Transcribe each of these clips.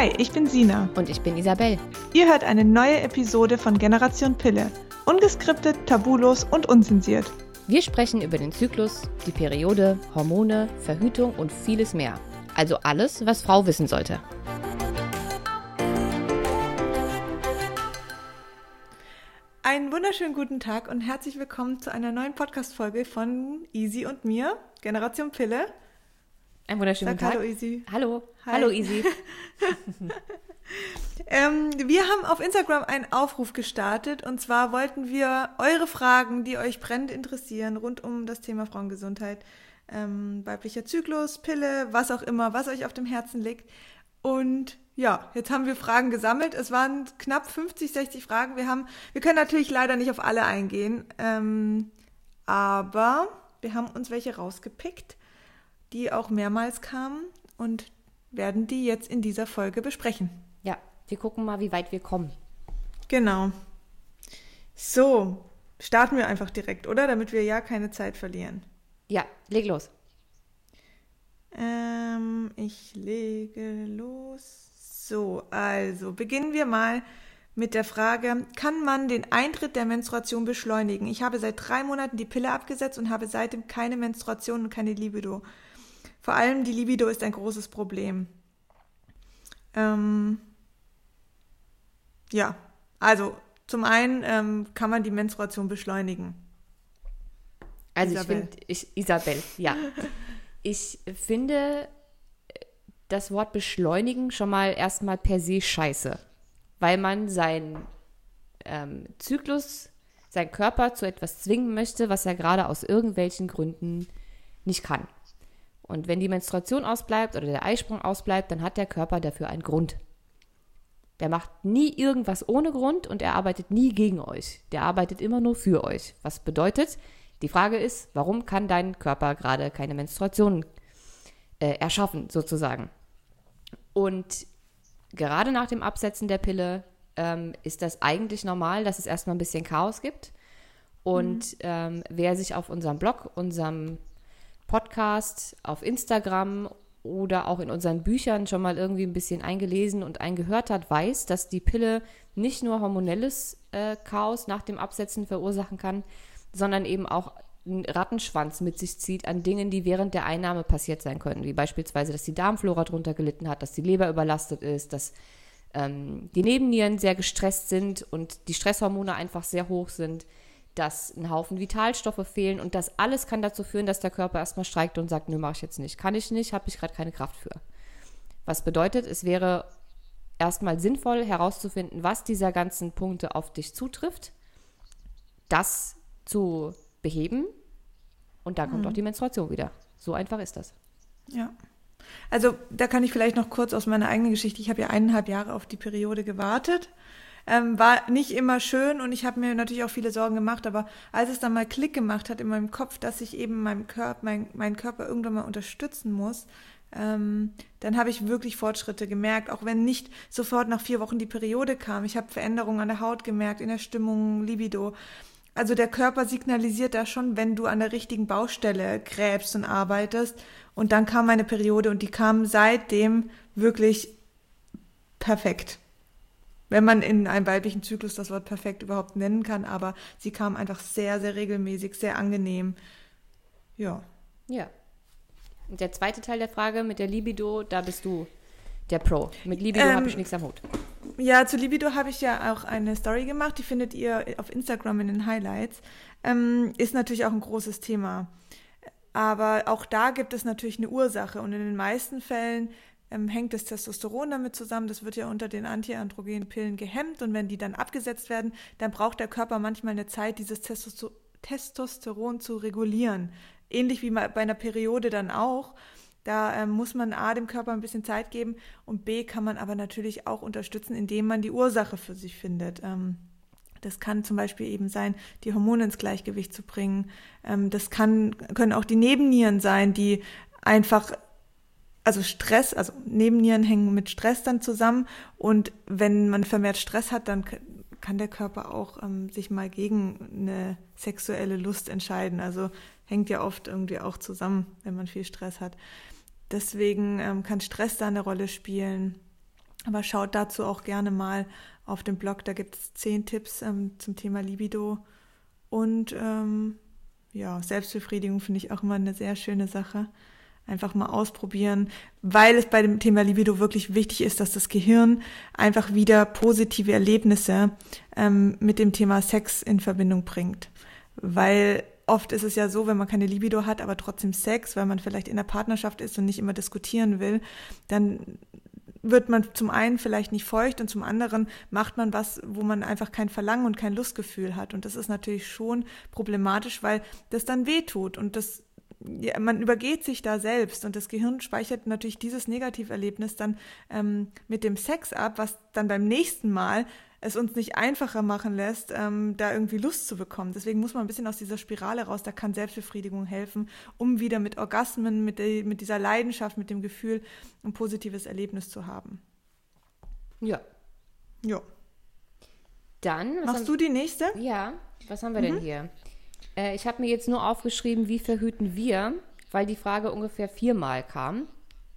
Hi, ich bin Sina. Und ich bin Isabel. Ihr hört eine neue Episode von Generation Pille. Ungeskriptet, tabulos und unzensiert. Wir sprechen über den Zyklus, die Periode, Hormone, Verhütung und vieles mehr. Also alles, was Frau wissen sollte. Einen wunderschönen guten Tag und herzlich willkommen zu einer neuen Podcast-Folge von Easy und mir, Generation Pille. Ein wunderschönen Sag Tag. Hallo Easy. Hallo. Hi. Hallo Easy. ähm, wir haben auf Instagram einen Aufruf gestartet und zwar wollten wir eure Fragen, die euch brennend interessieren, rund um das Thema Frauengesundheit, ähm, weiblicher Zyklus, Pille, was auch immer, was euch auf dem Herzen liegt. Und ja, jetzt haben wir Fragen gesammelt. Es waren knapp 50, 60 Fragen. Wir haben, wir können natürlich leider nicht auf alle eingehen, ähm, aber wir haben uns welche rausgepickt die auch mehrmals kamen und werden die jetzt in dieser Folge besprechen. Ja, wir gucken mal, wie weit wir kommen. Genau. So, starten wir einfach direkt, oder? Damit wir ja keine Zeit verlieren. Ja, leg los. Ähm, ich lege los. So, also beginnen wir mal mit der Frage, kann man den Eintritt der Menstruation beschleunigen? Ich habe seit drei Monaten die Pille abgesetzt und habe seitdem keine Menstruation und keine Libido. Vor allem die Libido ist ein großes Problem. Ähm, ja, also zum einen ähm, kann man die Menstruation beschleunigen. Also Isabel. ich finde, Isabel, ja. ich finde das Wort beschleunigen schon mal erstmal per se scheiße, weil man seinen ähm, Zyklus, seinen Körper zu etwas zwingen möchte, was er gerade aus irgendwelchen Gründen nicht kann. Und wenn die Menstruation ausbleibt oder der Eisprung ausbleibt, dann hat der Körper dafür einen Grund. Der macht nie irgendwas ohne Grund und er arbeitet nie gegen euch. Der arbeitet immer nur für euch. Was bedeutet, die Frage ist, warum kann dein Körper gerade keine Menstruation äh, erschaffen, sozusagen? Und gerade nach dem Absetzen der Pille ähm, ist das eigentlich normal, dass es erstmal ein bisschen Chaos gibt. Und mhm. ähm, wer sich auf unserem Blog, unserem Podcast, auf Instagram oder auch in unseren Büchern schon mal irgendwie ein bisschen eingelesen und eingehört hat, weiß, dass die Pille nicht nur hormonelles äh, Chaos nach dem Absetzen verursachen kann, sondern eben auch einen Rattenschwanz mit sich zieht an Dingen, die während der Einnahme passiert sein können, wie beispielsweise, dass die Darmflora drunter gelitten hat, dass die Leber überlastet ist, dass ähm, die Nebennieren sehr gestresst sind und die Stresshormone einfach sehr hoch sind, dass ein Haufen Vitalstoffe fehlen und das alles kann dazu führen, dass der Körper erstmal streikt und sagt, nö, mache ich jetzt nicht. Kann ich nicht, habe ich gerade keine Kraft für. Was bedeutet, es wäre erstmal sinnvoll herauszufinden, was dieser ganzen Punkte auf dich zutrifft, das zu beheben und da kommt mhm. auch die Menstruation wieder. So einfach ist das. Ja. Also da kann ich vielleicht noch kurz aus meiner eigenen Geschichte. Ich habe ja eineinhalb Jahre auf die Periode gewartet ähm, war nicht immer schön und ich habe mir natürlich auch viele Sorgen gemacht, aber als es dann mal Klick gemacht hat in meinem Kopf, dass ich eben meinem Körper, mein, meinen Körper irgendwann mal unterstützen muss, ähm, dann habe ich wirklich Fortschritte gemerkt, auch wenn nicht sofort nach vier Wochen die Periode kam. Ich habe Veränderungen an der Haut gemerkt, in der Stimmung, Libido. Also der Körper signalisiert da schon, wenn du an der richtigen Baustelle gräbst und arbeitest. Und dann kam meine Periode und die kam seitdem wirklich perfekt wenn man in einem weiblichen Zyklus das Wort perfekt überhaupt nennen kann, aber sie kam einfach sehr, sehr regelmäßig, sehr angenehm. Ja. Ja. Und der zweite Teil der Frage mit der Libido, da bist du der Pro. Mit Libido ähm, habe ich nichts am Hut. Ja, zu Libido habe ich ja auch eine Story gemacht, die findet ihr auf Instagram in den Highlights. Ähm, ist natürlich auch ein großes Thema. Aber auch da gibt es natürlich eine Ursache und in den meisten Fällen ähm, hängt das Testosteron damit zusammen. Das wird ja unter den antiandrogenen Pillen gehemmt und wenn die dann abgesetzt werden, dann braucht der Körper manchmal eine Zeit, dieses Testoster Testosteron zu regulieren. Ähnlich wie bei einer Periode dann auch. Da ähm, muss man A, dem Körper ein bisschen Zeit geben und B, kann man aber natürlich auch unterstützen, indem man die Ursache für sich findet. Ähm, das kann zum Beispiel eben sein, die Hormone ins Gleichgewicht zu bringen. Ähm, das kann, können auch die Nebennieren sein, die einfach also Stress, also Nebennieren hängen mit Stress dann zusammen und wenn man vermehrt Stress hat, dann kann der Körper auch ähm, sich mal gegen eine sexuelle Lust entscheiden. Also hängt ja oft irgendwie auch zusammen, wenn man viel Stress hat. Deswegen ähm, kann Stress da eine Rolle spielen. Aber schaut dazu auch gerne mal auf dem Blog, da gibt es zehn Tipps ähm, zum Thema Libido. Und ähm, ja, Selbstbefriedigung finde ich auch immer eine sehr schöne Sache. Einfach mal ausprobieren, weil es bei dem Thema Libido wirklich wichtig ist, dass das Gehirn einfach wieder positive Erlebnisse ähm, mit dem Thema Sex in Verbindung bringt. Weil oft ist es ja so, wenn man keine Libido hat, aber trotzdem Sex, weil man vielleicht in der Partnerschaft ist und nicht immer diskutieren will, dann wird man zum einen vielleicht nicht feucht und zum anderen macht man was, wo man einfach kein Verlangen und kein Lustgefühl hat. Und das ist natürlich schon problematisch, weil das dann wehtut und das ja, man übergeht sich da selbst und das Gehirn speichert natürlich dieses Negativerlebnis dann ähm, mit dem Sex ab, was dann beim nächsten Mal es uns nicht einfacher machen lässt, ähm, da irgendwie Lust zu bekommen. Deswegen muss man ein bisschen aus dieser Spirale raus, da kann Selbstbefriedigung helfen, um wieder mit Orgasmen, mit, der, mit dieser Leidenschaft, mit dem Gefühl ein positives Erlebnis zu haben. Ja. Ja. Dann. Machst du die nächste? Ja. Was haben wir mhm. denn hier? Äh, ich habe mir jetzt nur aufgeschrieben, wie verhüten wir, weil die Frage ungefähr viermal kam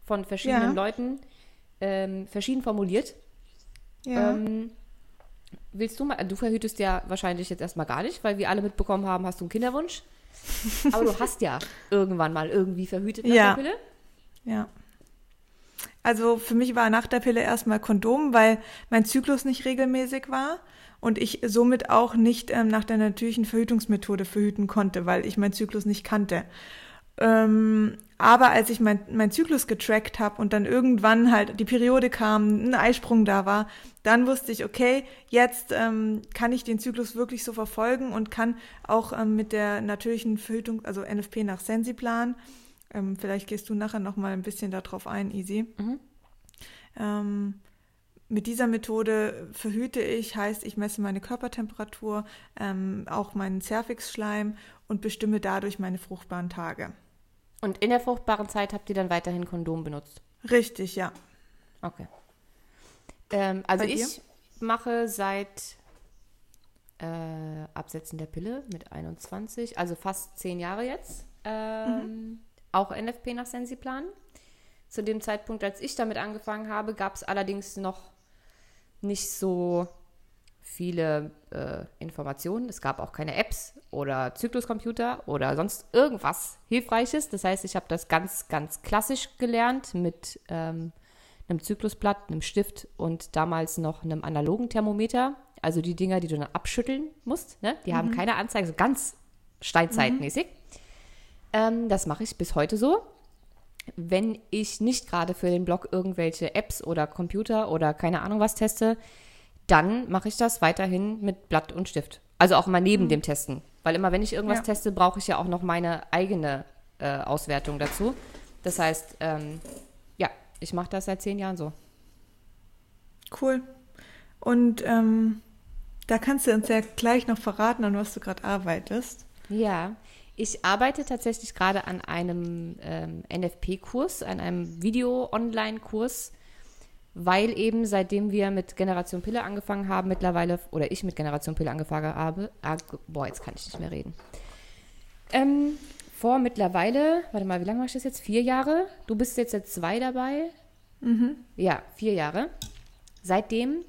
von verschiedenen ja. Leuten, ähm, verschieden formuliert. Ja. Ähm, willst du mal, du verhütest ja wahrscheinlich jetzt erstmal gar nicht, weil wir alle mitbekommen haben, hast du einen Kinderwunsch. Aber du hast ja irgendwann mal irgendwie verhütet nach ja. der Pille. Ja. Also für mich war nach der Pille erstmal Kondom, weil mein Zyklus nicht regelmäßig war und ich somit auch nicht ähm, nach der natürlichen Verhütungsmethode verhüten konnte, weil ich meinen Zyklus nicht kannte. Ähm, aber als ich mein, mein Zyklus getrackt habe und dann irgendwann halt die Periode kam, ein Eisprung da war, dann wusste ich, okay, jetzt ähm, kann ich den Zyklus wirklich so verfolgen und kann auch ähm, mit der natürlichen Verhütung, also NFP nach Sensiplan, ähm, vielleicht gehst du nachher noch mal ein bisschen darauf ein, Easy. Mhm. Mit dieser Methode verhüte ich, heißt, ich messe meine Körpertemperatur, ähm, auch meinen Zervixschleim und bestimme dadurch meine fruchtbaren Tage. Und in der fruchtbaren Zeit habt ihr dann weiterhin Kondom benutzt? Richtig, ja. Okay. Ähm, also ich mache seit äh, Absetzen der Pille mit 21, also fast zehn Jahre jetzt, ähm, mhm. auch NFP nach Sensiplan. Zu dem Zeitpunkt, als ich damit angefangen habe, gab es allerdings noch nicht so viele äh, Informationen. Es gab auch keine Apps oder Zykluscomputer oder sonst irgendwas Hilfreiches. Das heißt, ich habe das ganz, ganz klassisch gelernt mit ähm, einem Zyklusblatt, einem Stift und damals noch einem analogen Thermometer. Also die Dinger, die du dann abschütteln musst. Ne? Die mhm. haben keine Anzeige, so ganz steinzeitmäßig. Mhm. Ähm, das mache ich bis heute so. Wenn ich nicht gerade für den Blog irgendwelche Apps oder Computer oder keine Ahnung was teste, dann mache ich das weiterhin mit Blatt und Stift. Also auch mal neben mhm. dem Testen. Weil immer, wenn ich irgendwas ja. teste, brauche ich ja auch noch meine eigene äh, Auswertung dazu. Das heißt, ähm, ja, ich mache das seit zehn Jahren so. Cool. Und ähm, da kannst du uns ja gleich noch verraten, an was du gerade arbeitest. Ja, ich arbeite tatsächlich gerade an einem ähm, NFP-Kurs, an einem Video-Online-Kurs weil eben seitdem wir mit Generation Pille angefangen haben, mittlerweile, oder ich mit Generation Pille angefangen habe, ah, boah, jetzt kann ich nicht mehr reden. Ähm, vor mittlerweile, warte mal, wie lange mache ich das jetzt? Vier Jahre? Du bist jetzt seit zwei dabei? Mhm. Ja, vier Jahre. Seitdem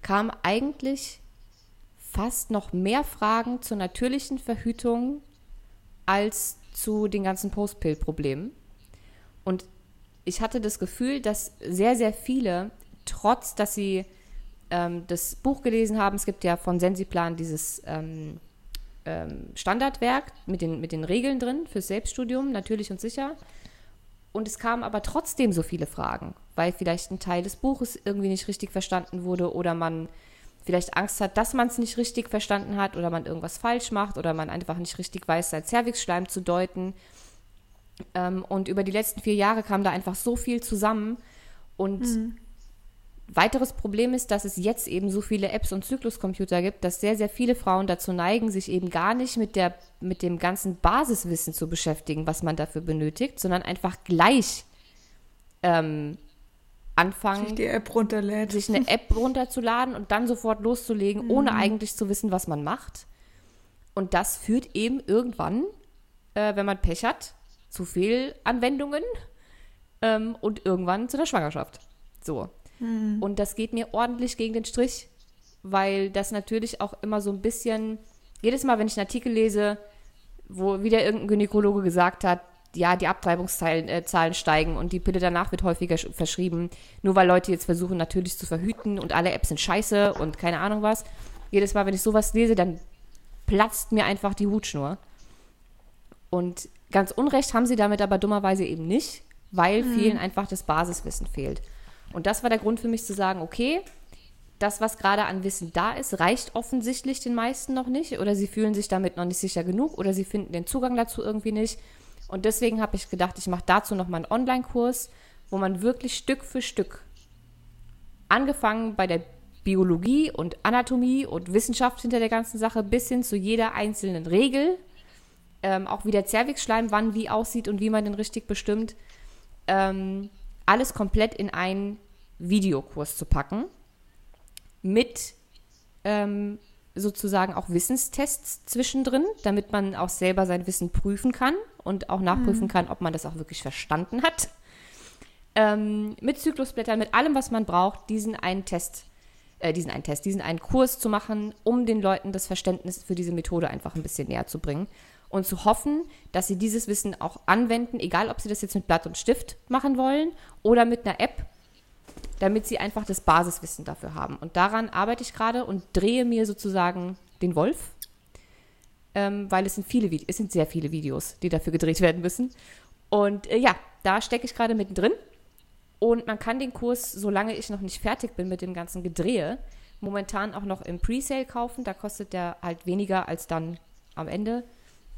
kam eigentlich fast noch mehr Fragen zur natürlichen Verhütung als zu den ganzen Postpill-Problemen. Und ich hatte das Gefühl, dass sehr, sehr viele, trotz dass sie ähm, das Buch gelesen haben, es gibt ja von Sensiplan dieses ähm, ähm, Standardwerk mit den, mit den Regeln drin fürs Selbststudium, natürlich und sicher. Und es kamen aber trotzdem so viele Fragen, weil vielleicht ein Teil des Buches irgendwie nicht richtig verstanden wurde oder man vielleicht Angst hat, dass man es nicht richtig verstanden hat oder man irgendwas falsch macht oder man einfach nicht richtig weiß, sein Cervixschleim zu deuten. Ähm, und über die letzten vier Jahre kam da einfach so viel zusammen. Und mhm. weiteres Problem ist, dass es jetzt eben so viele Apps und Zykluscomputer gibt, dass sehr, sehr viele Frauen dazu neigen, sich eben gar nicht mit, der, mit dem ganzen Basiswissen zu beschäftigen, was man dafür benötigt, sondern einfach gleich ähm, anfangen, sich die App runterlädt. sich eine App runterzuladen und dann sofort loszulegen, mhm. ohne eigentlich zu wissen, was man macht. Und das führt eben irgendwann, äh, wenn man Pech hat, zu Fehlanwendungen ähm, und irgendwann zu der Schwangerschaft. So. Hm. Und das geht mir ordentlich gegen den Strich, weil das natürlich auch immer so ein bisschen, jedes Mal, wenn ich einen Artikel lese, wo wieder irgendein Gynäkologe gesagt hat, ja, die Abtreibungszahlen äh, steigen und die Pille danach wird häufiger verschrieben, nur weil Leute jetzt versuchen, natürlich zu verhüten und alle Apps sind scheiße und keine Ahnung was. Jedes Mal, wenn ich sowas lese, dann platzt mir einfach die Hutschnur. Und ganz unrecht haben sie damit aber dummerweise eben nicht, weil mhm. vielen einfach das Basiswissen fehlt. Und das war der Grund für mich zu sagen, okay, das, was gerade an Wissen da ist, reicht offensichtlich den meisten noch nicht oder sie fühlen sich damit noch nicht sicher genug oder sie finden den Zugang dazu irgendwie nicht. Und deswegen habe ich gedacht, ich mache dazu nochmal einen Online-Kurs, wo man wirklich Stück für Stück, angefangen bei der Biologie und Anatomie und Wissenschaft hinter der ganzen Sache bis hin zu jeder einzelnen Regel, ähm, auch wie der Zervixschleim wann wie aussieht und wie man den richtig bestimmt, ähm, alles komplett in einen Videokurs zu packen mit ähm, sozusagen auch Wissenstests zwischendrin, damit man auch selber sein Wissen prüfen kann und auch nachprüfen mhm. kann, ob man das auch wirklich verstanden hat. Ähm, mit Zyklusblättern, mit allem, was man braucht, diesen einen Test äh, diesen einen Test, diesen einen Kurs zu machen, um den Leuten das Verständnis für diese Methode einfach ein bisschen näher zu bringen und zu hoffen, dass sie dieses Wissen auch anwenden, egal ob sie das jetzt mit Blatt und Stift machen wollen oder mit einer App, damit sie einfach das Basiswissen dafür haben. Und daran arbeite ich gerade und drehe mir sozusagen den Wolf, ähm, weil es sind viele Videos, es sind sehr viele Videos, die dafür gedreht werden müssen. Und äh, ja, da stecke ich gerade mittendrin und man kann den Kurs, solange ich noch nicht fertig bin mit dem ganzen Gedrehe, momentan auch noch im Presale kaufen. Da kostet der halt weniger als dann am Ende.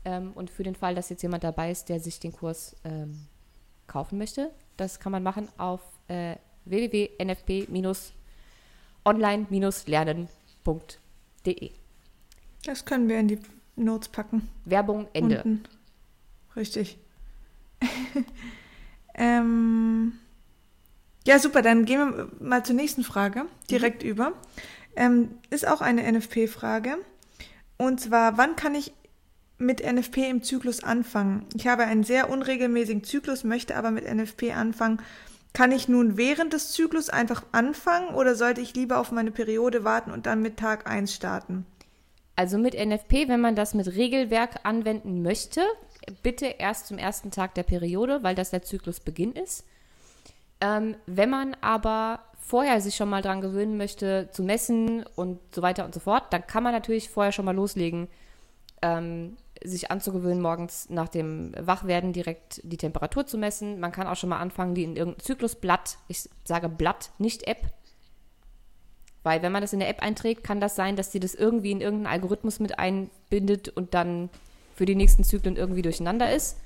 Ähm, und für den Fall, dass jetzt jemand dabei ist, der sich den Kurs ähm, kaufen möchte, das kann man machen auf äh, www.nfp-online-lernen.de. Das können wir in die Notes packen. Werbung Ende. Unten. Richtig. ähm, ja, super, dann gehen wir mal zur nächsten Frage direkt mhm. über. Ähm, ist auch eine NFP-Frage. Und zwar, wann kann ich mit NFP im Zyklus anfangen? Ich habe einen sehr unregelmäßigen Zyklus, möchte aber mit NFP anfangen. Kann ich nun während des Zyklus einfach anfangen oder sollte ich lieber auf meine Periode warten und dann mit Tag 1 starten? Also mit NFP, wenn man das mit Regelwerk anwenden möchte, bitte erst zum ersten Tag der Periode, weil das der Zyklusbeginn ist. Ähm, wenn man aber vorher sich schon mal dran gewöhnen möchte, zu messen und so weiter und so fort, dann kann man natürlich vorher schon mal loslegen, ähm, sich anzugewöhnen, morgens nach dem Wachwerden direkt die Temperatur zu messen. Man kann auch schon mal anfangen, die in irgendein Zyklusblatt, ich sage Blatt, nicht App, weil wenn man das in der App einträgt, kann das sein, dass sie das irgendwie in irgendeinen Algorithmus mit einbindet und dann für die nächsten Zyklen irgendwie durcheinander ist.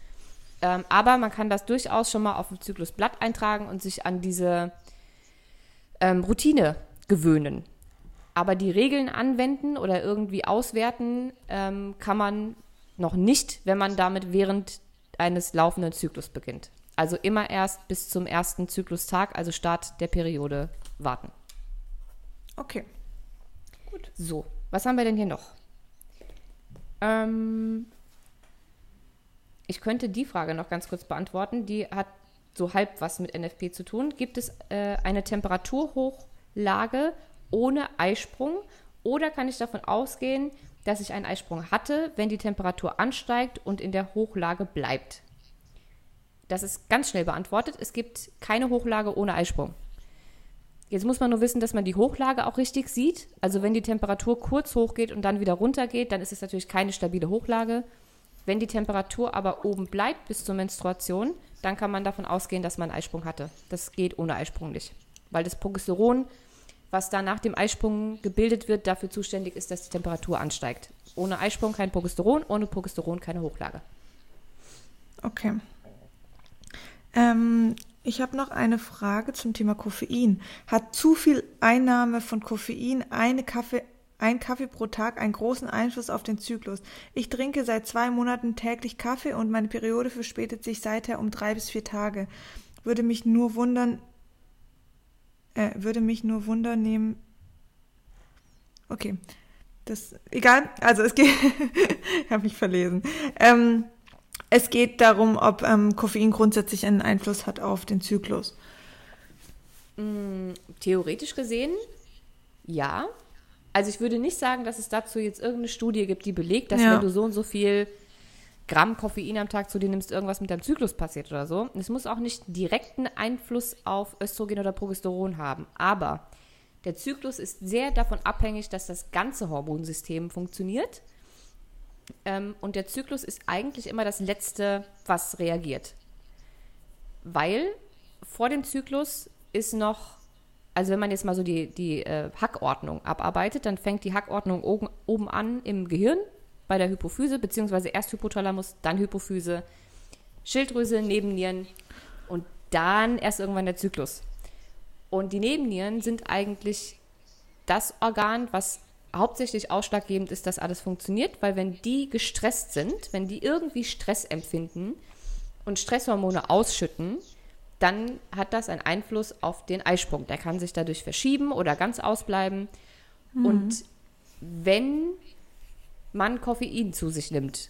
Ähm, aber man kann das durchaus schon mal auf dem Zyklusblatt eintragen und sich an diese ähm, Routine gewöhnen. Aber die Regeln anwenden oder irgendwie auswerten ähm, kann man noch nicht, wenn man damit während eines laufenden Zyklus beginnt. Also immer erst bis zum ersten Zyklustag, also Start der Periode, warten. Okay. Gut. So, was haben wir denn hier noch? Ähm, ich könnte die Frage noch ganz kurz beantworten. Die hat so halb was mit NFP zu tun. Gibt es äh, eine Temperaturhochlage ohne Eisprung oder kann ich davon ausgehen, dass ich einen Eisprung hatte, wenn die Temperatur ansteigt und in der Hochlage bleibt? Das ist ganz schnell beantwortet. Es gibt keine Hochlage ohne Eisprung. Jetzt muss man nur wissen, dass man die Hochlage auch richtig sieht. Also wenn die Temperatur kurz hochgeht und dann wieder runter geht, dann ist es natürlich keine stabile Hochlage. Wenn die Temperatur aber oben bleibt bis zur Menstruation, dann kann man davon ausgehen, dass man einen Eisprung hatte. Das geht ohne Eisprung nicht. Weil das Progesteron, was da nach dem Eisprung gebildet wird, dafür zuständig ist, dass die Temperatur ansteigt. Ohne Eisprung kein Progesteron, ohne Progesteron keine Hochlage. Okay. Ähm, ich habe noch eine Frage zum Thema Koffein. Hat zu viel Einnahme von Koffein eine Kaffee ein Kaffee pro Tag einen großen Einfluss auf den Zyklus. Ich trinke seit zwei Monaten täglich Kaffee und meine Periode verspätet sich seither um drei bis vier Tage. Würde mich nur wundern, äh, würde mich nur wundern nehmen. Okay, das egal. Also es geht, ich habe mich verlesen. Ähm, es geht darum, ob ähm, Koffein grundsätzlich einen Einfluss hat auf den Zyklus. Mm, theoretisch gesehen, ja. Also ich würde nicht sagen, dass es dazu jetzt irgendeine Studie gibt, die belegt, dass ja. wenn du so und so viel Gramm Koffein am Tag zu dir nimmst, irgendwas mit deinem Zyklus passiert oder so. Es muss auch nicht direkten Einfluss auf Östrogen oder Progesteron haben. Aber der Zyklus ist sehr davon abhängig, dass das ganze Hormonsystem funktioniert. Ähm, und der Zyklus ist eigentlich immer das Letzte, was reagiert. Weil vor dem Zyklus ist noch, also wenn man jetzt mal so die, die äh, Hackordnung abarbeitet, dann fängt die Hackordnung oben, oben an im Gehirn bei der Hypophyse, beziehungsweise erst Hypothalamus, dann Hypophyse, Schilddrüse, Nebennieren und dann erst irgendwann der Zyklus. Und die Nebennieren sind eigentlich das Organ, was hauptsächlich ausschlaggebend ist, dass alles funktioniert, weil wenn die gestresst sind, wenn die irgendwie Stress empfinden und Stresshormone ausschütten, dann hat das einen Einfluss auf den Eisprung. Der kann sich dadurch verschieben oder ganz ausbleiben. Mhm. Und wenn man Koffein zu sich nimmt,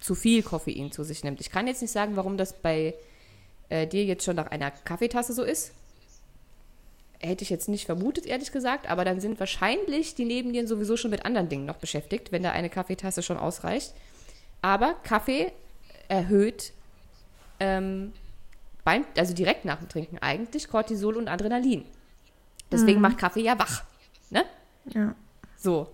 zu viel Koffein zu sich nimmt, ich kann jetzt nicht sagen, warum das bei äh, dir jetzt schon nach einer Kaffeetasse so ist. Hätte ich jetzt nicht vermutet, ehrlich gesagt, aber dann sind wahrscheinlich die Nebennieren sowieso schon mit anderen Dingen noch beschäftigt, wenn da eine Kaffeetasse schon ausreicht. Aber Kaffee erhöht ähm, beim, also direkt nach dem Trinken eigentlich Cortisol und Adrenalin. Deswegen mhm. macht Kaffee ja wach. Ne? Ja. So.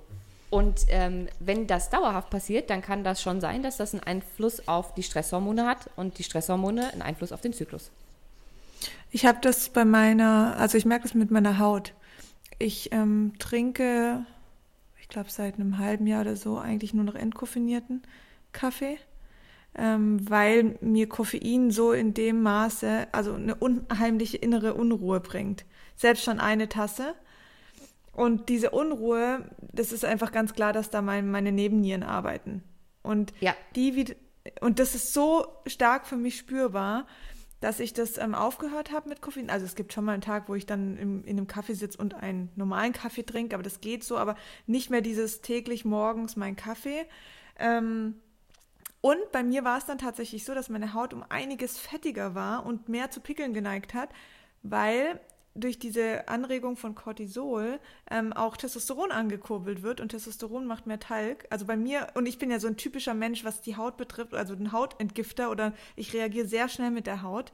Und ähm, wenn das dauerhaft passiert, dann kann das schon sein, dass das einen Einfluss auf die Stresshormone hat und die Stresshormone einen Einfluss auf den Zyklus. Ich habe das bei meiner, also ich merke es mit meiner Haut. Ich ähm, trinke, ich glaube seit einem halben Jahr oder so, eigentlich nur noch entkoffinierten Kaffee ähm, weil mir Koffein so in dem Maße, also eine unheimliche innere Unruhe bringt. Selbst schon eine Tasse. Und diese Unruhe, das ist einfach ganz klar, dass da mein, meine Nebennieren arbeiten. Und ja. die und das ist so stark für mich spürbar, dass ich das ähm, aufgehört habe mit Koffein. Also es gibt schon mal einen Tag, wo ich dann im, in einem Kaffee sitze und einen normalen Kaffee trinke, aber das geht so, aber nicht mehr dieses täglich morgens mein Kaffee. Ähm, und bei mir war es dann tatsächlich so, dass meine Haut um einiges fettiger war und mehr zu Pickeln geneigt hat, weil durch diese Anregung von Cortisol ähm, auch Testosteron angekurbelt wird und Testosteron macht mehr Talg. Also bei mir, und ich bin ja so ein typischer Mensch, was die Haut betrifft, also ein Hautentgifter oder ich reagiere sehr schnell mit der Haut.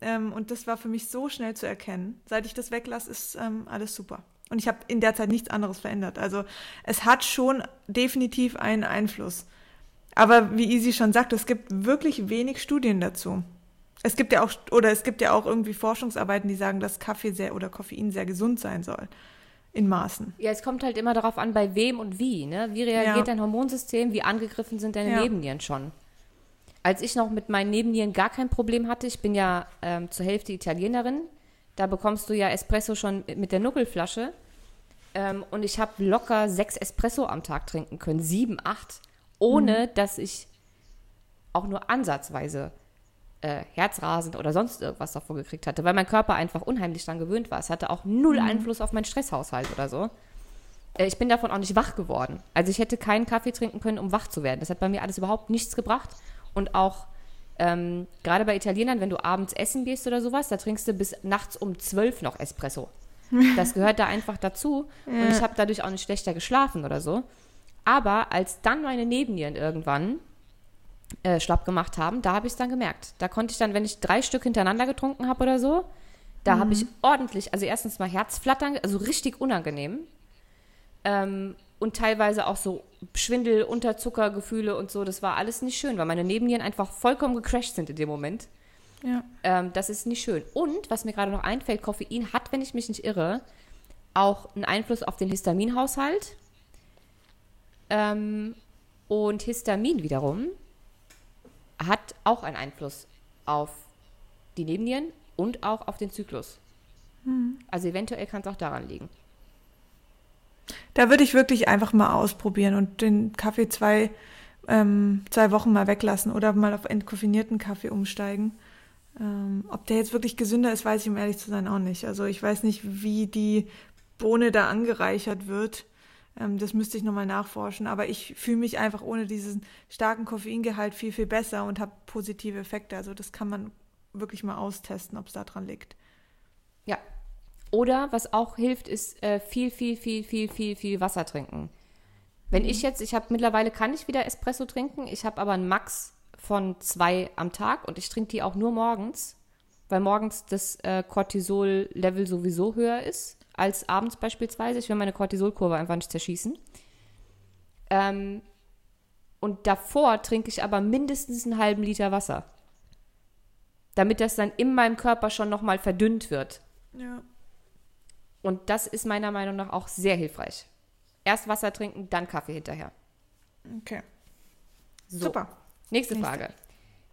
Ähm, und das war für mich so schnell zu erkennen. Seit ich das weglasse, ist ähm, alles super. Und ich habe in der Zeit nichts anderes verändert. Also es hat schon definitiv einen Einfluss. Aber wie Easy schon sagt, es gibt wirklich wenig Studien dazu. Es gibt ja auch, oder es gibt ja auch irgendwie Forschungsarbeiten, die sagen, dass Kaffee sehr oder Koffein sehr gesund sein soll. In Maßen. Ja, es kommt halt immer darauf an, bei wem und wie. Ne? Wie reagiert ja. dein Hormonsystem? Wie angegriffen sind deine ja. Nebennieren schon? Als ich noch mit meinen Nebennieren gar kein Problem hatte, ich bin ja ähm, zur Hälfte Italienerin, da bekommst du ja Espresso schon mit der Nuckelflasche. Ähm, und ich habe locker sechs Espresso am Tag trinken können, sieben, acht ohne mhm. dass ich auch nur ansatzweise äh, Herzrasen oder sonst irgendwas davor gekriegt hatte, weil mein Körper einfach unheimlich daran gewöhnt war. Es hatte auch null mhm. Einfluss auf meinen Stresshaushalt oder so. Äh, ich bin davon auch nicht wach geworden. Also ich hätte keinen Kaffee trinken können, um wach zu werden. Das hat bei mir alles überhaupt nichts gebracht. Und auch ähm, gerade bei Italienern, wenn du abends essen gehst oder sowas, da trinkst du bis nachts um zwölf noch Espresso. Das gehört da einfach dazu. Ja. Und ich habe dadurch auch nicht schlechter geschlafen oder so. Aber als dann meine Nebennieren irgendwann äh, schlapp gemacht haben, da habe ich es dann gemerkt. Da konnte ich dann, wenn ich drei Stück hintereinander getrunken habe oder so, da mhm. habe ich ordentlich, also erstens mal Herzflattern, also richtig unangenehm. Ähm, und teilweise auch so Schwindel, Unterzuckergefühle und so. Das war alles nicht schön, weil meine Nebennieren einfach vollkommen gecrashed sind in dem Moment. Ja. Ähm, das ist nicht schön. Und was mir gerade noch einfällt, Koffein hat, wenn ich mich nicht irre, auch einen Einfluss auf den Histaminhaushalt. Ähm, und Histamin wiederum hat auch einen Einfluss auf die Nebennieren und auch auf den Zyklus. Hm. Also eventuell kann es auch daran liegen. Da würde ich wirklich einfach mal ausprobieren und den Kaffee zwei, ähm, zwei Wochen mal weglassen oder mal auf entkoffinierten Kaffee umsteigen. Ähm, ob der jetzt wirklich gesünder ist, weiß ich, um ehrlich zu sein, auch nicht. Also ich weiß nicht, wie die Bohne da angereichert wird. Ähm, das müsste ich nochmal nachforschen. Aber ich fühle mich einfach ohne diesen starken Koffeingehalt viel, viel besser und habe positive Effekte. Also das kann man wirklich mal austesten, ob es daran liegt. Ja. Oder was auch hilft, ist äh, viel, viel, viel, viel, viel, viel Wasser trinken. Wenn mhm. ich jetzt, ich habe mittlerweile kann ich wieder Espresso trinken, ich habe aber einen Max von zwei am Tag und ich trinke die auch nur morgens, weil morgens das äh, Cortisol-Level sowieso höher ist als abends beispielsweise. Ich will meine Cortisolkurve einfach nicht zerschießen. Ähm, und davor trinke ich aber mindestens einen halben Liter Wasser. Damit das dann in meinem Körper schon nochmal verdünnt wird. Ja. Und das ist meiner Meinung nach auch sehr hilfreich. Erst Wasser trinken, dann Kaffee hinterher. Okay. So. Super. Nächste, Nächste Frage.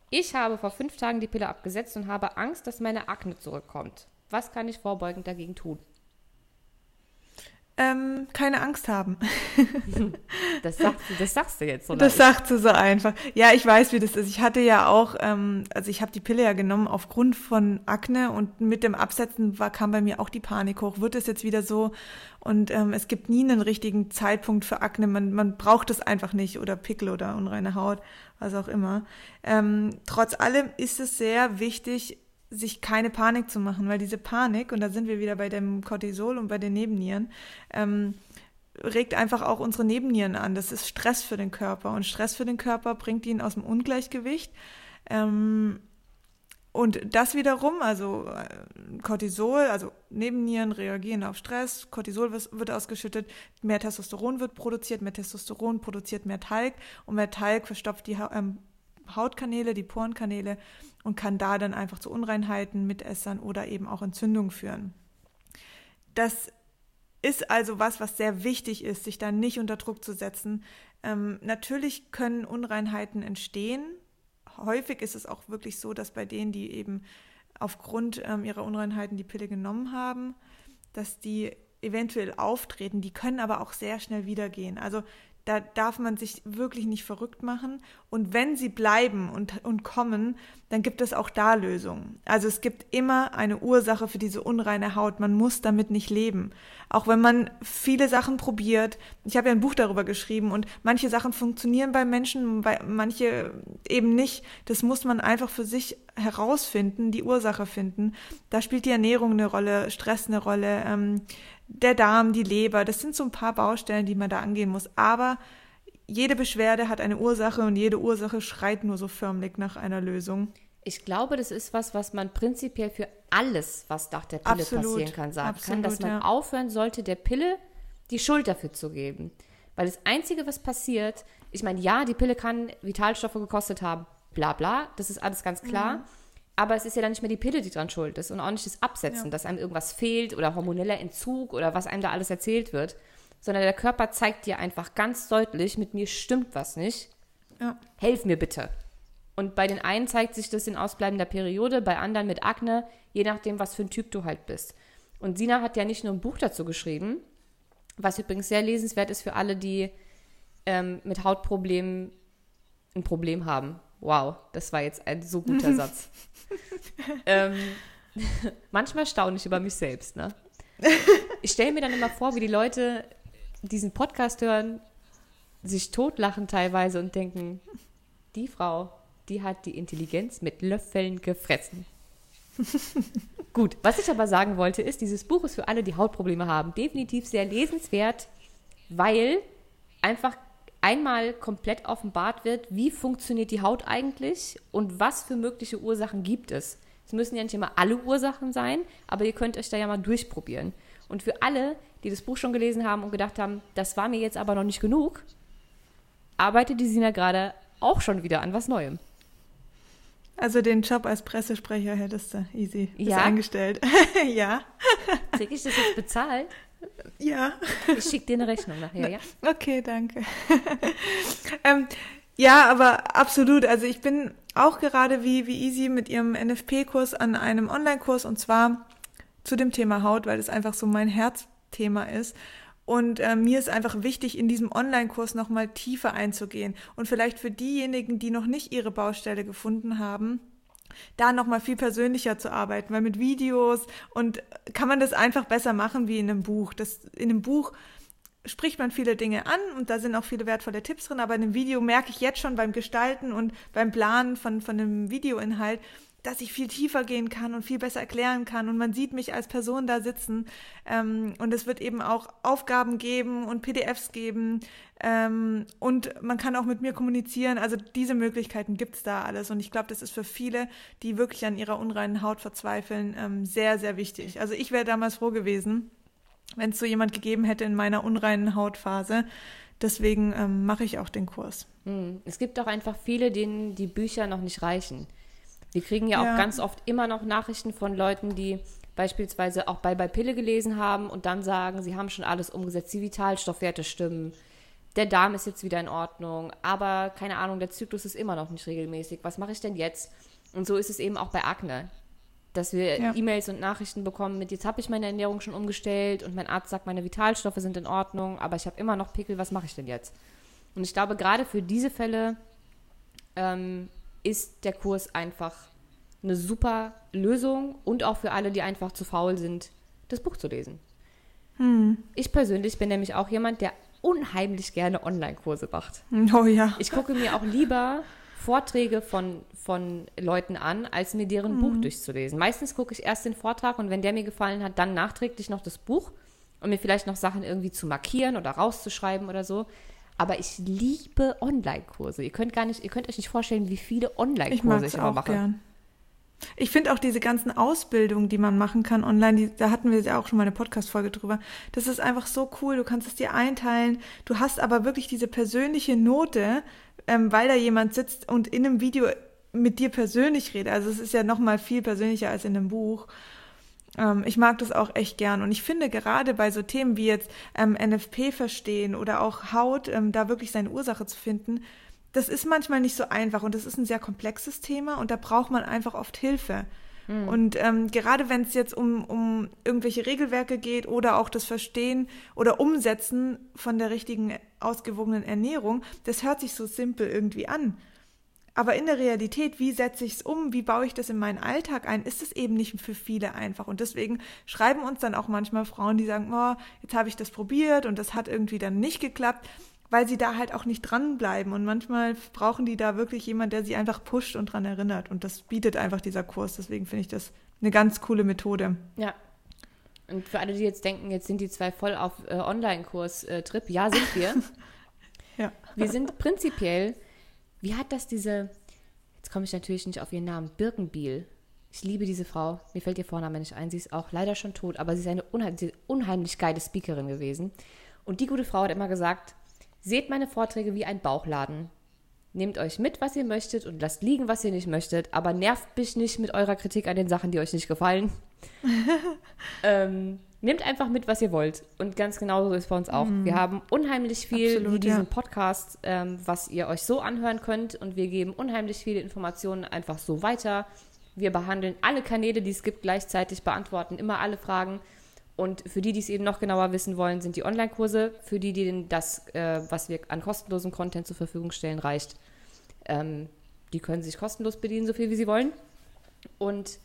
Ich habe vor fünf Tagen die Pille abgesetzt und habe Angst, dass meine Akne zurückkommt. Was kann ich vorbeugend dagegen tun? Ähm, keine Angst haben. das, sagst du, das sagst du jetzt, oder? Das sagt sie so einfach. Ja, ich weiß, wie das ist. Ich hatte ja auch, ähm, also ich habe die Pille ja genommen aufgrund von Akne und mit dem Absetzen war, kam bei mir auch die Panik hoch. Wird es jetzt wieder so? Und ähm, es gibt nie einen richtigen Zeitpunkt für Akne. Man, man braucht es einfach nicht oder Pickel oder unreine Haut, was auch immer. Ähm, trotz allem ist es sehr wichtig, sich keine Panik zu machen, weil diese Panik, und da sind wir wieder bei dem Cortisol und bei den Nebennieren, ähm, regt einfach auch unsere Nebennieren an. Das ist Stress für den Körper. Und Stress für den Körper bringt ihn aus dem Ungleichgewicht. Ähm, und das wiederum, also äh, Cortisol, also Nebennieren reagieren auf Stress, Cortisol wird ausgeschüttet, mehr Testosteron wird produziert, mehr Testosteron produziert mehr Talg. Und mehr Talg verstopft die ähm, Hautkanäle, die Porenkanäle und kann da dann einfach zu Unreinheiten, Mitessern oder eben auch Entzündungen führen. Das ist also was, was sehr wichtig ist, sich da nicht unter Druck zu setzen. Ähm, natürlich können Unreinheiten entstehen. Häufig ist es auch wirklich so, dass bei denen, die eben aufgrund ähm, ihrer Unreinheiten die Pille genommen haben, dass die eventuell auftreten, die können aber auch sehr schnell wieder gehen. Also da darf man sich wirklich nicht verrückt machen. Und wenn sie bleiben und, und kommen, dann gibt es auch da Lösungen. Also es gibt immer eine Ursache für diese unreine Haut. Man muss damit nicht leben. Auch wenn man viele Sachen probiert. Ich habe ja ein Buch darüber geschrieben und manche Sachen funktionieren bei Menschen, bei manche eben nicht. Das muss man einfach für sich herausfinden, die Ursache finden. Da spielt die Ernährung eine Rolle, Stress eine Rolle. Ähm, der Darm, die Leber, das sind so ein paar Baustellen, die man da angehen muss. Aber jede Beschwerde hat eine Ursache und jede Ursache schreit nur so förmlich nach einer Lösung. Ich glaube, das ist was, was man prinzipiell für alles, was nach der Pille Absolut. passieren kann, sagen Absolut, kann, dass man ja. aufhören sollte, der Pille die Schuld dafür zu geben. Weil das Einzige, was passiert, ich meine, ja, die Pille kann Vitalstoffe gekostet haben, bla bla, das ist alles ganz klar. Mhm. Aber es ist ja dann nicht mehr die Pille, die dran schuld ist und auch nicht das Absetzen, ja. dass einem irgendwas fehlt oder hormoneller Entzug oder was einem da alles erzählt wird, sondern der Körper zeigt dir einfach ganz deutlich, mit mir stimmt was nicht. Ja. Helf mir bitte. Und bei den einen zeigt sich das in ausbleibender Periode, bei anderen mit Akne, je nachdem, was für ein Typ du halt bist. Und Sina hat ja nicht nur ein Buch dazu geschrieben, was übrigens sehr lesenswert ist für alle, die ähm, mit Hautproblemen ein Problem haben. Wow, das war jetzt ein so guter Satz. ähm, manchmal staune ich über mich selbst. Ne? Ich stelle mir dann immer vor, wie die Leute diesen Podcast hören, sich totlachen teilweise und denken, die Frau, die hat die Intelligenz mit Löffeln gefressen. Gut, was ich aber sagen wollte, ist, dieses Buch ist für alle, die Hautprobleme haben, definitiv sehr lesenswert, weil einfach einmal komplett offenbart wird, wie funktioniert die Haut eigentlich und was für mögliche Ursachen gibt es. Es müssen ja nicht immer alle Ursachen sein, aber ihr könnt euch da ja mal durchprobieren. Und für alle, die das Buch schon gelesen haben und gedacht haben, das war mir jetzt aber noch nicht genug, arbeitet die Sina gerade auch schon wieder an was Neuem. Also den Job als Pressesprecher hättest du easy ja. eingestellt. ja. Krieg ich das jetzt bezahlt? Ja. Ich schicke dir eine Rechnung nachher, ja? Okay, danke. ähm, ja, aber absolut. Also ich bin auch gerade wie, wie Easy mit ihrem NFP-Kurs an einem Online-Kurs und zwar zu dem Thema Haut, weil es einfach so mein Herzthema ist. Und äh, mir ist einfach wichtig, in diesem Online-Kurs nochmal tiefer einzugehen. Und vielleicht für diejenigen, die noch nicht ihre Baustelle gefunden haben, da nochmal viel persönlicher zu arbeiten, weil mit Videos und kann man das einfach besser machen wie in einem Buch. Das, in einem Buch spricht man viele Dinge an und da sind auch viele wertvolle Tipps drin, aber in einem Video merke ich jetzt schon beim Gestalten und beim Planen von, von einem Videoinhalt, dass ich viel tiefer gehen kann und viel besser erklären kann. Und man sieht mich als Person da sitzen. Ähm, und es wird eben auch Aufgaben geben und PDFs geben. Ähm, und man kann auch mit mir kommunizieren. Also diese Möglichkeiten gibt es da alles. Und ich glaube, das ist für viele, die wirklich an ihrer unreinen Haut verzweifeln, ähm, sehr, sehr wichtig. Also ich wäre damals froh gewesen, wenn es so jemand gegeben hätte in meiner unreinen Hautphase. Deswegen ähm, mache ich auch den Kurs. Hm. Es gibt auch einfach viele, denen die Bücher noch nicht reichen. Wir kriegen ja, ja, auch ganz oft immer noch Nachrichten von Leuten, die beispielsweise auch bei, bei Pille gelesen haben und dann sagen, sie haben schon alles umgesetzt, die Vitalstoffwerte stimmen, der Darm ist jetzt wieder in Ordnung, aber keine Ahnung, der Zyklus ist immer noch nicht regelmäßig. Was mache ich denn jetzt? Und so ist es eben auch bei Akne, dass wir ja. E-Mails und Nachrichten bekommen mit, jetzt habe ich meine Ernährung schon umgestellt und mein Arzt sagt, meine Vitalstoffe sind in Ordnung, aber ich habe immer noch Pickel, was mache ich denn jetzt? Und ich glaube, gerade für diese Fälle ähm, ist der Kurs einfach eine super Lösung und auch für alle, die einfach zu faul sind, das Buch zu lesen. Hm. Ich persönlich bin nämlich auch jemand, der unheimlich gerne Online-Kurse macht. Oh ja. Ich gucke mir auch lieber Vorträge von, von Leuten an, als mir deren hm. Buch durchzulesen. Meistens gucke ich erst den Vortrag und wenn der mir gefallen hat, dann nachträglich noch das Buch, um mir vielleicht noch Sachen irgendwie zu markieren oder rauszuschreiben oder so. Aber ich liebe Online-Kurse. Ihr könnt gar nicht, ihr könnt euch nicht vorstellen, wie viele Online-Kurse ich, ich immer mache. Gern. Ich finde auch diese ganzen Ausbildungen, die man machen kann online, die, da hatten wir ja auch schon mal eine Podcast-Folge drüber. Das ist einfach so cool. Du kannst es dir einteilen. Du hast aber wirklich diese persönliche Note, ähm, weil da jemand sitzt und in einem Video mit dir persönlich redet. Also es ist ja noch mal viel persönlicher als in einem Buch. Ähm, ich mag das auch echt gern. Und ich finde gerade bei so Themen wie jetzt ähm, NFP verstehen oder auch Haut, ähm, da wirklich seine Ursache zu finden, das ist manchmal nicht so einfach und das ist ein sehr komplexes Thema und da braucht man einfach oft Hilfe. Mhm. Und ähm, gerade wenn es jetzt um, um irgendwelche Regelwerke geht oder auch das Verstehen oder Umsetzen von der richtigen ausgewogenen Ernährung, das hört sich so simpel irgendwie an. Aber in der Realität, wie setze ich es um, wie baue ich das in meinen Alltag ein, ist es eben nicht für viele einfach. Und deswegen schreiben uns dann auch manchmal Frauen, die sagen, oh, jetzt habe ich das probiert und das hat irgendwie dann nicht geklappt, weil sie da halt auch nicht dranbleiben. Und manchmal brauchen die da wirklich jemand, der sie einfach pusht und dran erinnert. Und das bietet einfach dieser Kurs. Deswegen finde ich das eine ganz coole Methode. Ja. Und für alle, die jetzt denken, jetzt sind die zwei voll auf äh, Online-Kurs-Trip, ja, sind wir. ja. Wir sind prinzipiell wie hat das diese, jetzt komme ich natürlich nicht auf ihren Namen, Birkenbiel. Ich liebe diese Frau. Mir fällt ihr Vorname nicht ein. Sie ist auch leider schon tot, aber sie ist eine unheimlich, unheimlich geile Speakerin gewesen. Und die gute Frau hat immer gesagt, seht meine Vorträge wie ein Bauchladen. Nehmt euch mit, was ihr möchtet und lasst liegen, was ihr nicht möchtet, aber nervt mich nicht mit eurer Kritik an den Sachen, die euch nicht gefallen. ähm, nehmt einfach mit, was ihr wollt. Und ganz genau so ist bei uns auch. Mhm. Wir haben unheimlich viel Absolut, wie diesen ja. Podcast, ähm, was ihr euch so anhören könnt. Und wir geben unheimlich viele Informationen einfach so weiter. Wir behandeln alle Kanäle, die es gibt, gleichzeitig, beantworten immer alle Fragen. Und für die, die es eben noch genauer wissen wollen, sind die Online-Kurse. Für die, die das, äh, was wir an kostenlosem Content zur Verfügung stellen, reicht. Ähm, die können sich kostenlos bedienen, so viel wie sie wollen. Und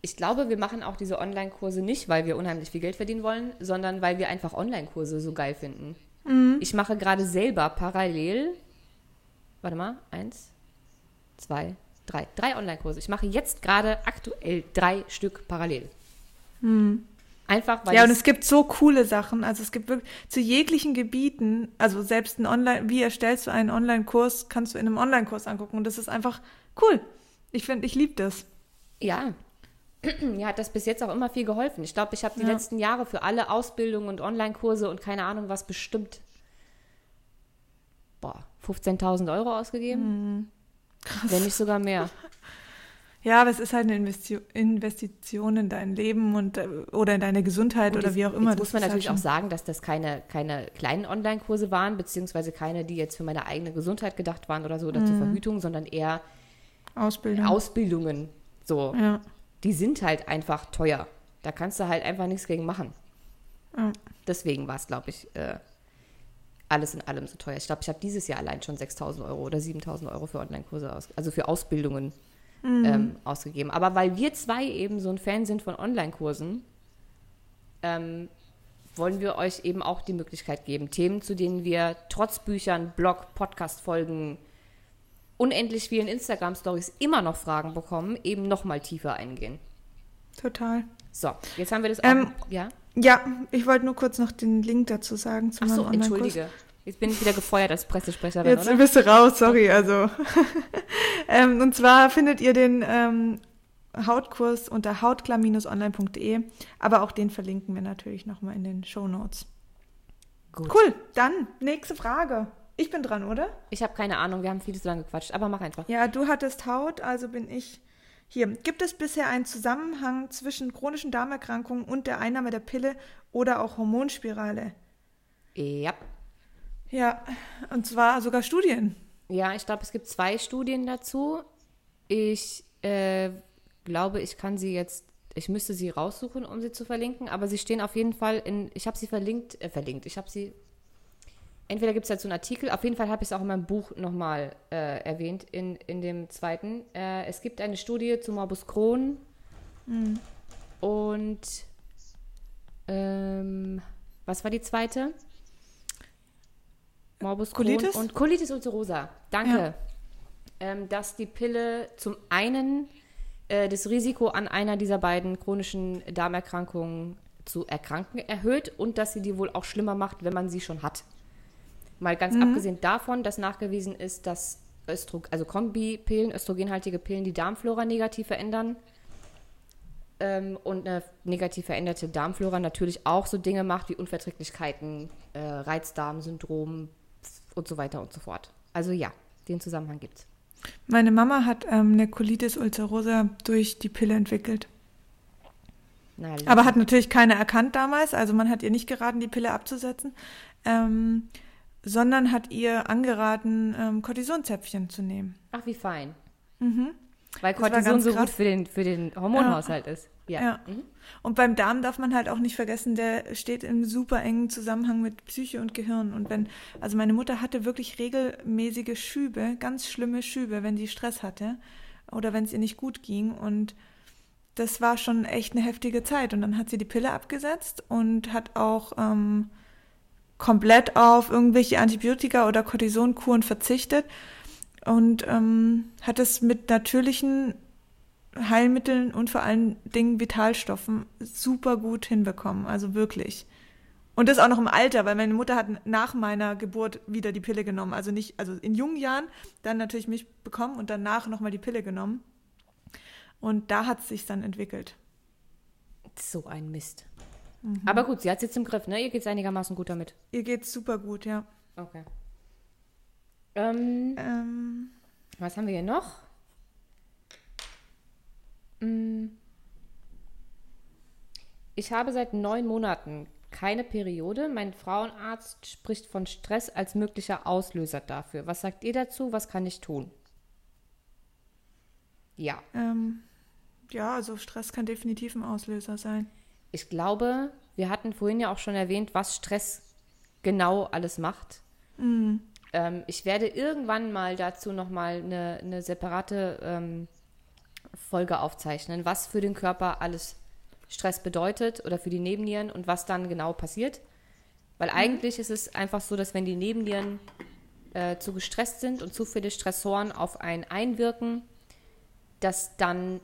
ich glaube, wir machen auch diese Online-Kurse nicht, weil wir unheimlich viel Geld verdienen wollen, sondern weil wir einfach Online-Kurse so geil finden. Mhm. Ich mache gerade selber parallel, warte mal, eins, zwei, drei, drei Online-Kurse. Ich mache jetzt gerade aktuell drei Stück parallel. Mhm. Einfach weil. Ja, und es gibt so coole Sachen. Also es gibt wirklich zu jeglichen Gebieten, also selbst ein Online, wie erstellst du einen Online-Kurs, kannst du in einem Online-Kurs angucken. Und das ist einfach cool. Ich finde, ich liebe das. Ja, mir hat das bis jetzt auch immer viel geholfen. Ich glaube, ich habe die ja. letzten Jahre für alle Ausbildungen und Online-Kurse und keine Ahnung was bestimmt, boah, 15.000 Euro ausgegeben. Mhm. Krass. Wenn nicht sogar mehr. Ja, aber es ist halt eine Investi Investition in dein Leben und äh, oder in deine Gesundheit und oder wie auch immer. Jetzt muss man natürlich halt auch sagen, dass das keine, keine kleinen Online-Kurse waren, beziehungsweise keine, die jetzt für meine eigene Gesundheit gedacht waren oder so oder mhm. zur Verhütung, sondern eher Ausbildung. Ausbildungen. So. Ja die sind halt einfach teuer. Da kannst du halt einfach nichts gegen machen. Ja. Deswegen war es, glaube ich, äh, alles in allem so teuer. Ich glaube, ich habe dieses Jahr allein schon 6.000 Euro oder 7.000 Euro für Online-Kurse, aus, also für Ausbildungen mhm. ähm, ausgegeben. Aber weil wir zwei eben so ein Fan sind von Online-Kursen, ähm, wollen wir euch eben auch die Möglichkeit geben, Themen, zu denen wir trotz Büchern, Blog, Podcast-Folgen, unendlich vielen Instagram-Stories immer noch Fragen bekommen, eben noch mal tiefer eingehen. Total. So, jetzt haben wir das auch. Ähm, ja? Ja, ich wollte nur kurz noch den Link dazu sagen zu Ach so, entschuldige. Jetzt bin ich wieder gefeuert als Pressesprecherin, Jetzt oder? bist du raus, sorry. Also, ähm, und zwar findet ihr den ähm, Hautkurs unter hautklar-online.de, aber auch den verlinken wir natürlich nochmal in den Show Notes. Gut. Cool, dann nächste Frage. Ich bin dran, oder? Ich habe keine Ahnung, wir haben viel zu lange gequatscht, aber mach einfach. Ja, du hattest Haut, also bin ich hier. Gibt es bisher einen Zusammenhang zwischen chronischen Darmerkrankungen und der Einnahme der Pille oder auch Hormonspirale? Ja. Ja, und zwar sogar Studien. Ja, ich glaube, es gibt zwei Studien dazu. Ich äh, glaube, ich kann sie jetzt, ich müsste sie raussuchen, um sie zu verlinken, aber sie stehen auf jeden Fall in, ich habe sie verlinkt, äh, verlinkt, ich habe sie, entweder gibt es dazu einen Artikel, auf jeden Fall habe ich es auch in meinem Buch nochmal äh, erwähnt, in, in dem zweiten. Äh, es gibt eine Studie zu Morbus Crohn mhm. und ähm, was war die zweite? Morbus Colitis? Crohn und Colitis ulcerosa. Danke. Ja. Ähm, dass die Pille zum einen äh, das Risiko an einer dieser beiden chronischen Darmerkrankungen zu erkranken erhöht und dass sie die wohl auch schlimmer macht, wenn man sie schon hat. Mal ganz mhm. abgesehen davon, dass nachgewiesen ist, dass Östro also Kombipillen, östrogenhaltige Pillen, die Darmflora negativ verändern. Ähm, und eine negativ veränderte Darmflora natürlich auch so Dinge macht wie Unverträglichkeiten, äh, Reizdarmsyndrom und so weiter und so fort. Also ja, den Zusammenhang gibt es. Meine Mama hat ähm, eine Colitis ulcerosa durch die Pille entwickelt. Na, Aber hat natürlich keine erkannt damals, also man hat ihr nicht geraten, die Pille abzusetzen, ähm, sondern hat ihr angeraten, ähm, Cortisonzäpfchen zu nehmen. Ach, wie fein. Mhm. Weil Cortison so gut für den, für den Hormonhaushalt ja. ist. Ja. ja. Mhm. Und beim Darm darf man halt auch nicht vergessen, der steht im super engen Zusammenhang mit Psyche und Gehirn. Und wenn, also meine Mutter hatte wirklich regelmäßige Schübe, ganz schlimme Schübe, wenn sie Stress hatte oder wenn es ihr nicht gut ging. Und das war schon echt eine heftige Zeit. Und dann hat sie die Pille abgesetzt und hat auch ähm, komplett auf irgendwelche Antibiotika oder Cortisonkuren verzichtet und ähm, hat es mit natürlichen Heilmitteln und vor allen Dingen Vitalstoffen super gut hinbekommen. Also wirklich. Und das auch noch im Alter, weil meine Mutter hat nach meiner Geburt wieder die Pille genommen. Also nicht, also in jungen Jahren dann natürlich mich bekommen und danach nochmal die Pille genommen. Und da hat es sich dann entwickelt. So ein Mist. Mhm. Aber gut, sie hat es jetzt im Griff, ne? Ihr geht es einigermaßen gut damit. Ihr geht es super gut, ja. Okay. Ähm, ähm, was haben wir hier noch? Mm. Ich habe seit neun Monaten keine Periode. Mein Frauenarzt spricht von Stress als möglicher Auslöser dafür. Was sagt ihr dazu? Was kann ich tun? Ja. Ähm, ja, also Stress kann definitiv ein Auslöser sein. Ich glaube, wir hatten vorhin ja auch schon erwähnt, was Stress genau alles macht. Mhm. Ähm, ich werde irgendwann mal dazu nochmal eine, eine separate ähm, Folge aufzeichnen, was für den Körper alles Stress bedeutet oder für die Nebennieren und was dann genau passiert. Weil mhm. eigentlich ist es einfach so, dass wenn die Nebennieren äh, zu gestresst sind und zu viele Stressoren auf einen einwirken, dass dann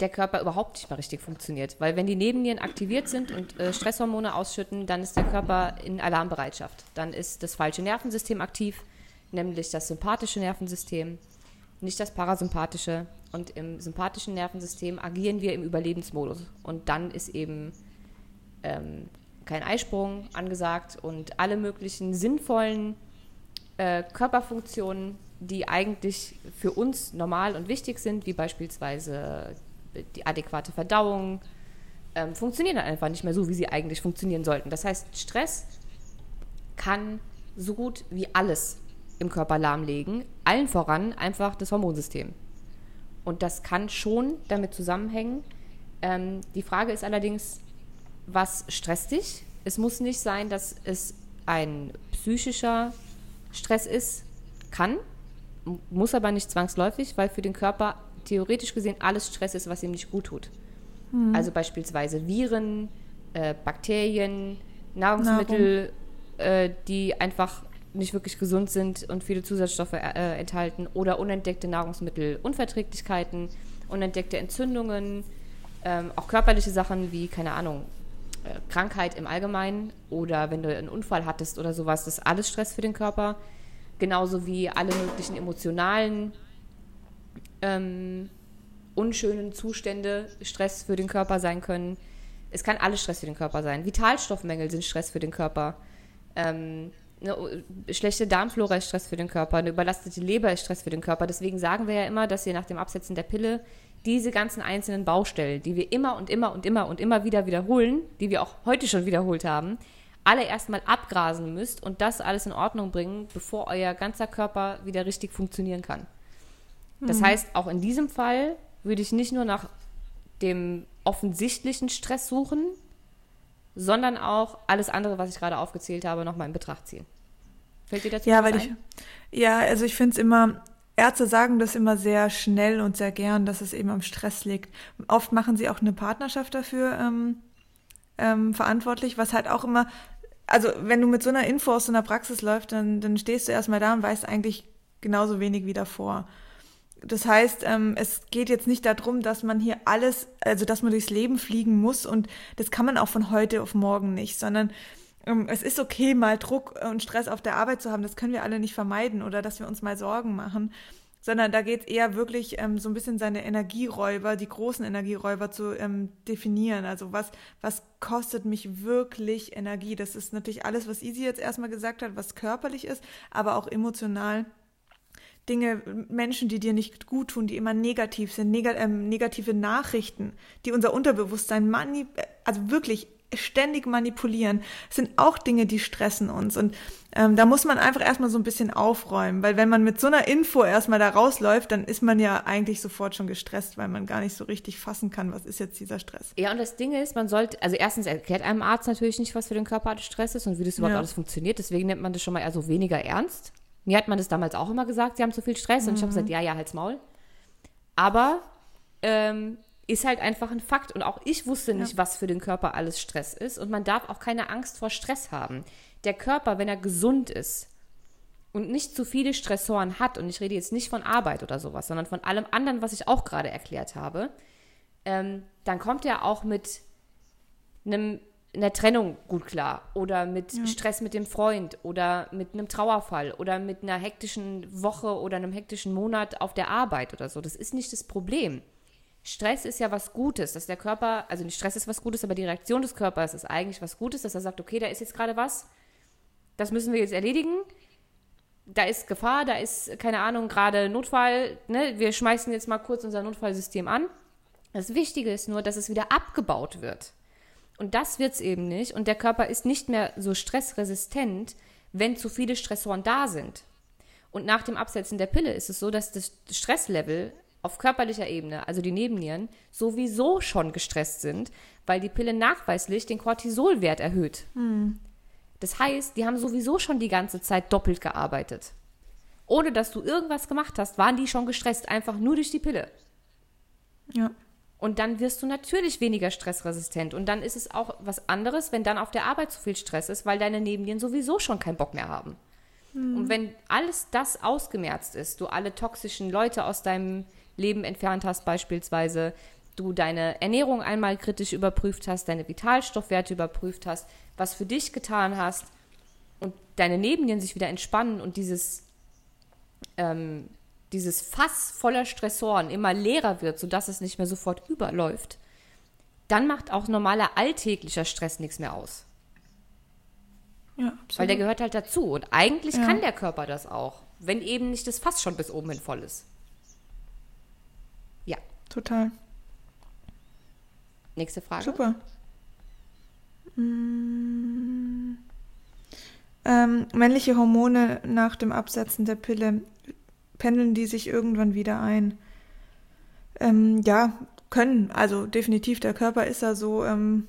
der Körper überhaupt nicht mehr richtig funktioniert. Weil wenn die Nebennieren aktiviert sind und äh, Stresshormone ausschütten, dann ist der Körper in Alarmbereitschaft. Dann ist das falsche Nervensystem aktiv, nämlich das sympathische Nervensystem, nicht das parasympathische. Und im sympathischen Nervensystem agieren wir im Überlebensmodus. Und dann ist eben ähm, kein Eisprung angesagt und alle möglichen sinnvollen äh, Körperfunktionen, die eigentlich für uns normal und wichtig sind, wie beispielsweise die adäquate Verdauung, ähm, funktionieren dann einfach nicht mehr so, wie sie eigentlich funktionieren sollten. Das heißt, Stress kann so gut wie alles im Körper lahmlegen, allen voran einfach das Hormonsystem. Und das kann schon damit zusammenhängen. Ähm, die Frage ist allerdings, was stresst dich? Es muss nicht sein, dass es ein psychischer Stress ist, kann, muss aber nicht zwangsläufig, weil für den Körper theoretisch gesehen alles Stress ist, was ihm nicht gut tut. Mhm. Also beispielsweise Viren, äh, Bakterien, Nahrungsmittel, äh, die einfach nicht wirklich gesund sind und viele Zusatzstoffe äh, enthalten oder unentdeckte Nahrungsmittelunverträglichkeiten, unentdeckte Entzündungen, ähm, auch körperliche Sachen wie, keine Ahnung, äh, Krankheit im Allgemeinen oder wenn du einen Unfall hattest oder sowas, das ist alles Stress für den Körper. Genauso wie alle möglichen emotionalen, ähm, unschönen Zustände Stress für den Körper sein können. Es kann alles Stress für den Körper sein. Vitalstoffmängel sind Stress für den Körper. Ähm, eine schlechte Darmflora ist Stress für den Körper, eine überlastete Leber ist Stress für den Körper. Deswegen sagen wir ja immer, dass wir nach dem Absetzen der Pille diese ganzen einzelnen Baustellen, die wir immer und immer und immer und immer wieder wiederholen, die wir auch heute schon wiederholt haben, alle erstmal abgrasen müsst und das alles in Ordnung bringen, bevor euer ganzer Körper wieder richtig funktionieren kann. Das mhm. heißt, auch in diesem Fall würde ich nicht nur nach dem offensichtlichen Stress suchen, sondern auch alles andere, was ich gerade aufgezählt habe, nochmal in Betracht ziehen. Fällt dir dazu ja, weil ein? ich, ja, also ich finde es immer, Ärzte sagen das immer sehr schnell und sehr gern, dass es eben am Stress liegt. Oft machen sie auch eine Partnerschaft dafür ähm, ähm, verantwortlich, was halt auch immer, also wenn du mit so einer Info aus so einer Praxis läufst, dann, dann stehst du erstmal da und weißt eigentlich genauso wenig wie davor. Das heißt, ähm, es geht jetzt nicht darum, dass man hier alles, also dass man durchs Leben fliegen muss und das kann man auch von heute auf morgen nicht, sondern ähm, es ist okay, mal Druck und Stress auf der Arbeit zu haben, das können wir alle nicht vermeiden oder dass wir uns mal Sorgen machen, sondern da geht es eher wirklich ähm, so ein bisschen seine Energieräuber, die großen Energieräuber zu ähm, definieren. Also was, was kostet mich wirklich Energie? Das ist natürlich alles, was Easy jetzt erstmal gesagt hat, was körperlich ist, aber auch emotional. Dinge, Menschen, die dir nicht gut tun, die immer negativ sind, neg äh, negative Nachrichten, die unser Unterbewusstsein also wirklich ständig manipulieren, sind auch Dinge, die stressen uns. Und ähm, da muss man einfach erstmal so ein bisschen aufräumen, weil wenn man mit so einer Info erstmal da rausläuft, dann ist man ja eigentlich sofort schon gestresst, weil man gar nicht so richtig fassen kann, was ist jetzt dieser Stress. Ja, und das Ding ist, man sollte, also erstens erklärt einem Arzt natürlich nicht, was für den Körper Stress ist und wie das überhaupt ja. alles funktioniert, deswegen nimmt man das schon mal eher so weniger ernst. Mir hat man das damals auch immer gesagt, sie haben zu viel Stress mhm. und ich habe gesagt, ja, ja, halt's Maul. Aber ähm, ist halt einfach ein Fakt. Und auch ich wusste nicht, ja. was für den Körper alles Stress ist. Und man darf auch keine Angst vor Stress haben. Der Körper, wenn er gesund ist und nicht zu viele Stressoren hat, und ich rede jetzt nicht von Arbeit oder sowas, sondern von allem anderen, was ich auch gerade erklärt habe, ähm, dann kommt er auch mit einem einer Trennung gut klar oder mit ja. Stress mit dem Freund oder mit einem Trauerfall oder mit einer hektischen Woche oder einem hektischen Monat auf der Arbeit oder so. Das ist nicht das Problem. Stress ist ja was Gutes, dass der Körper, also nicht Stress ist was Gutes, aber die Reaktion des Körpers ist eigentlich was Gutes, dass er sagt, okay, da ist jetzt gerade was, das müssen wir jetzt erledigen. Da ist Gefahr, da ist, keine Ahnung, gerade Notfall, ne? wir schmeißen jetzt mal kurz unser Notfallsystem an. Das Wichtige ist nur, dass es wieder abgebaut wird. Und das wird es eben nicht. Und der Körper ist nicht mehr so stressresistent, wenn zu viele Stressoren da sind. Und nach dem Absetzen der Pille ist es so, dass das Stresslevel auf körperlicher Ebene, also die Nebennieren, sowieso schon gestresst sind, weil die Pille nachweislich den Cortisolwert erhöht. Hm. Das heißt, die haben sowieso schon die ganze Zeit doppelt gearbeitet. Ohne dass du irgendwas gemacht hast, waren die schon gestresst, einfach nur durch die Pille. Ja. Und dann wirst du natürlich weniger stressresistent. Und dann ist es auch was anderes, wenn dann auf der Arbeit zu viel Stress ist, weil deine Nebennieren sowieso schon keinen Bock mehr haben. Mhm. Und wenn alles das ausgemerzt ist, du alle toxischen Leute aus deinem Leben entfernt hast beispielsweise, du deine Ernährung einmal kritisch überprüft hast, deine Vitalstoffwerte überprüft hast, was für dich getan hast und deine Nebennieren sich wieder entspannen und dieses, ähm, dieses Fass voller Stressoren immer leerer wird, sodass es nicht mehr sofort überläuft, dann macht auch normaler alltäglicher Stress nichts mehr aus. Ja, absolut. Weil der gehört halt dazu. Und eigentlich ja. kann der Körper das auch, wenn eben nicht das Fass schon bis oben hin voll ist. Total. Nächste Frage. Super. Mm. Ähm, männliche Hormone nach dem Absetzen der Pille, pendeln die sich irgendwann wieder ein? Ähm, ja, können. Also definitiv, der Körper ist ja so ähm,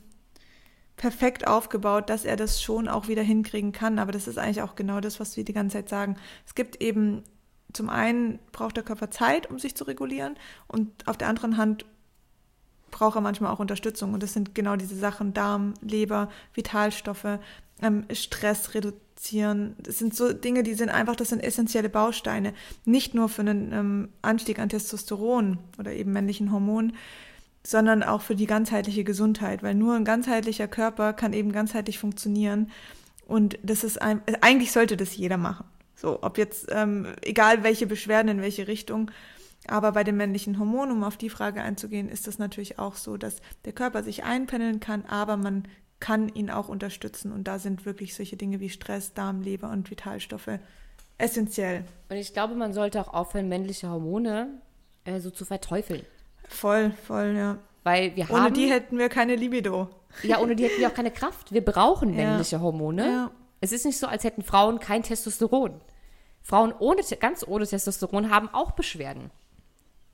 perfekt aufgebaut, dass er das schon auch wieder hinkriegen kann. Aber das ist eigentlich auch genau das, was wir die ganze Zeit sagen. Es gibt eben zum einen braucht der Körper Zeit, um sich zu regulieren und auf der anderen Hand braucht er manchmal auch Unterstützung. Und das sind genau diese Sachen, Darm, Leber, Vitalstoffe, ähm, Stress redu produzieren. Das sind so Dinge, die sind einfach, das sind essentielle Bausteine. Nicht nur für einen ähm, Anstieg an Testosteron oder eben männlichen Hormonen, sondern auch für die ganzheitliche Gesundheit, weil nur ein ganzheitlicher Körper kann eben ganzheitlich funktionieren. Und das ist ein, eigentlich sollte das jeder machen. So, ob jetzt, ähm, egal welche Beschwerden, in welche Richtung. Aber bei den männlichen Hormonen, um auf die Frage einzugehen, ist das natürlich auch so, dass der Körper sich einpendeln kann, aber man kann ihn auch unterstützen. Und da sind wirklich solche Dinge wie Stress, Darm, Leber und Vitalstoffe essentiell. Und ich glaube, man sollte auch aufhören, männliche Hormone äh, so zu verteufeln. Voll, voll, ja. Weil wir ohne haben. Ohne die hätten wir keine Libido. Ja, ohne die hätten wir auch keine Kraft. Wir brauchen männliche ja. Hormone. Ja. Es ist nicht so, als hätten Frauen kein Testosteron. Frauen ohne, ganz ohne Testosteron haben auch Beschwerden.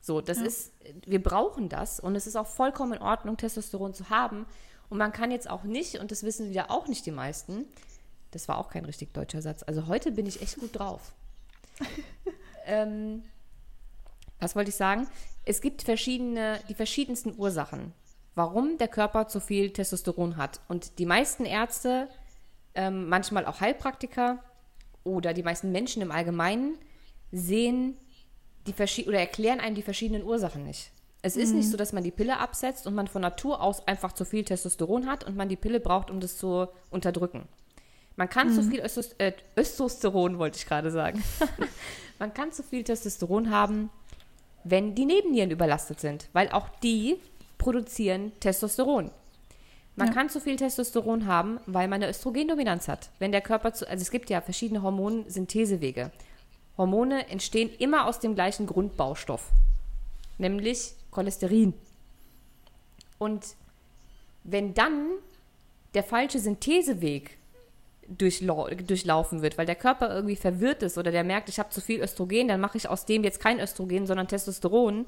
So, das ja. ist, wir brauchen das und es ist auch vollkommen in Ordnung, Testosteron zu haben. Und man kann jetzt auch nicht, und das wissen wieder auch nicht die meisten, das war auch kein richtig deutscher Satz. Also heute bin ich echt gut drauf. ähm, was wollte ich sagen? Es gibt verschiedene, die verschiedensten Ursachen, warum der Körper zu viel Testosteron hat. Und die meisten Ärzte, ähm, manchmal auch Heilpraktiker oder die meisten Menschen im Allgemeinen sehen die oder erklären einem die verschiedenen Ursachen nicht. Es ist mhm. nicht so, dass man die Pille absetzt und man von Natur aus einfach zu viel Testosteron hat und man die Pille braucht, um das zu unterdrücken. Man kann mhm. zu viel Östos äh, Östrosteron, wollte ich gerade sagen. man kann zu viel Testosteron haben, wenn die Nebennieren überlastet sind, weil auch die produzieren Testosteron. Man ja. kann zu viel Testosteron haben, weil man eine Östrogendominanz hat. Wenn der Körper zu, also es gibt ja verschiedene Hormonsynthesewege. Hormone entstehen immer aus dem gleichen Grundbaustoff, nämlich Cholesterin. Und wenn dann der falsche Syntheseweg durchlau durchlaufen wird, weil der Körper irgendwie verwirrt ist oder der merkt, ich habe zu viel Östrogen, dann mache ich aus dem jetzt kein Östrogen, sondern Testosteron,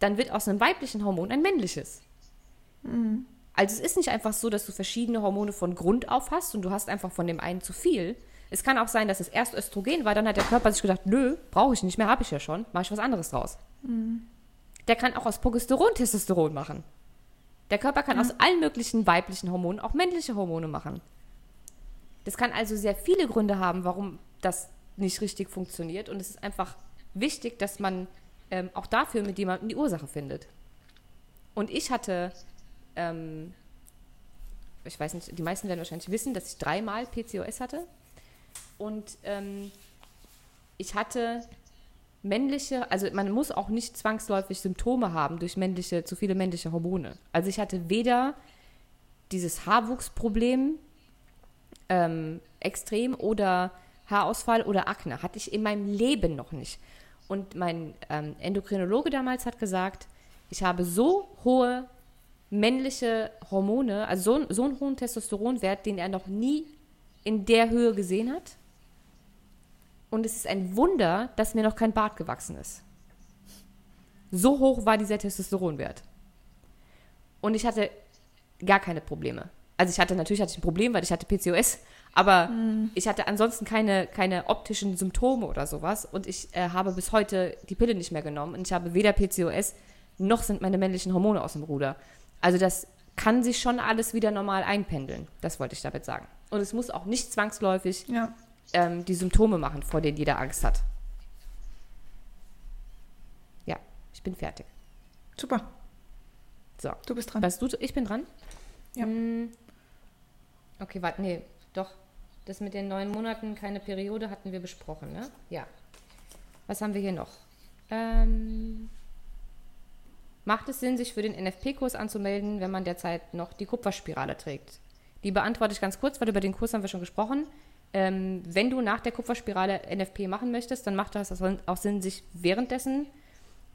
dann wird aus einem weiblichen Hormon ein männliches. Mhm. Also es ist nicht einfach so, dass du verschiedene Hormone von Grund auf hast und du hast einfach von dem einen zu viel, es kann auch sein, dass es erst Östrogen war, dann hat der Körper sich gedacht, nö, brauche ich nicht mehr, habe ich ja schon, mache ich was anderes draus. Mhm. Der kann auch aus Progesteron Testosteron machen. Der Körper kann mhm. aus allen möglichen weiblichen Hormonen auch männliche Hormone machen. Das kann also sehr viele Gründe haben, warum das nicht richtig funktioniert. Und es ist einfach wichtig, dass man ähm, auch dafür mit jemandem die Ursache findet. Und ich hatte, ähm, ich weiß nicht, die meisten werden wahrscheinlich wissen, dass ich dreimal PCOS hatte. Und ähm, ich hatte männliche, also man muss auch nicht zwangsläufig Symptome haben durch männliche, zu viele männliche Hormone. Also ich hatte weder dieses Haarwuchsproblem ähm, extrem oder Haarausfall oder Akne. Hatte ich in meinem Leben noch nicht. Und mein ähm, Endokrinologe damals hat gesagt, ich habe so hohe männliche Hormone, also so, so einen hohen Testosteronwert, den er noch nie in der Höhe gesehen hat. Und es ist ein Wunder, dass mir noch kein Bart gewachsen ist. So hoch war dieser Testosteronwert. Und ich hatte gar keine Probleme. Also ich hatte natürlich hatte ich ein Problem, weil ich hatte PCOS, aber mhm. ich hatte ansonsten keine, keine optischen Symptome oder sowas. Und ich äh, habe bis heute die Pille nicht mehr genommen. Und ich habe weder PCOS noch sind meine männlichen Hormone aus dem Ruder. Also das kann sich schon alles wieder normal einpendeln. Das wollte ich damit sagen. Und es muss auch nicht zwangsläufig ja ähm, die Symptome machen, vor denen jeder Angst hat. Ja, ich bin fertig. Super. So. Du bist dran. Weißt du, ich bin dran? Ja. Hm. Okay, warte, nee, doch. Das mit den neun Monaten keine Periode hatten wir besprochen, ne? Ja. Was haben wir hier noch? Ähm, macht es Sinn, sich für den NFP-Kurs anzumelden, wenn man derzeit noch die Kupferspirale trägt? Die beantworte ich ganz kurz, weil über den Kurs haben wir schon gesprochen. Ähm, wenn du nach der Kupferspirale NFP machen möchtest, dann macht das auch Sinn, sich währenddessen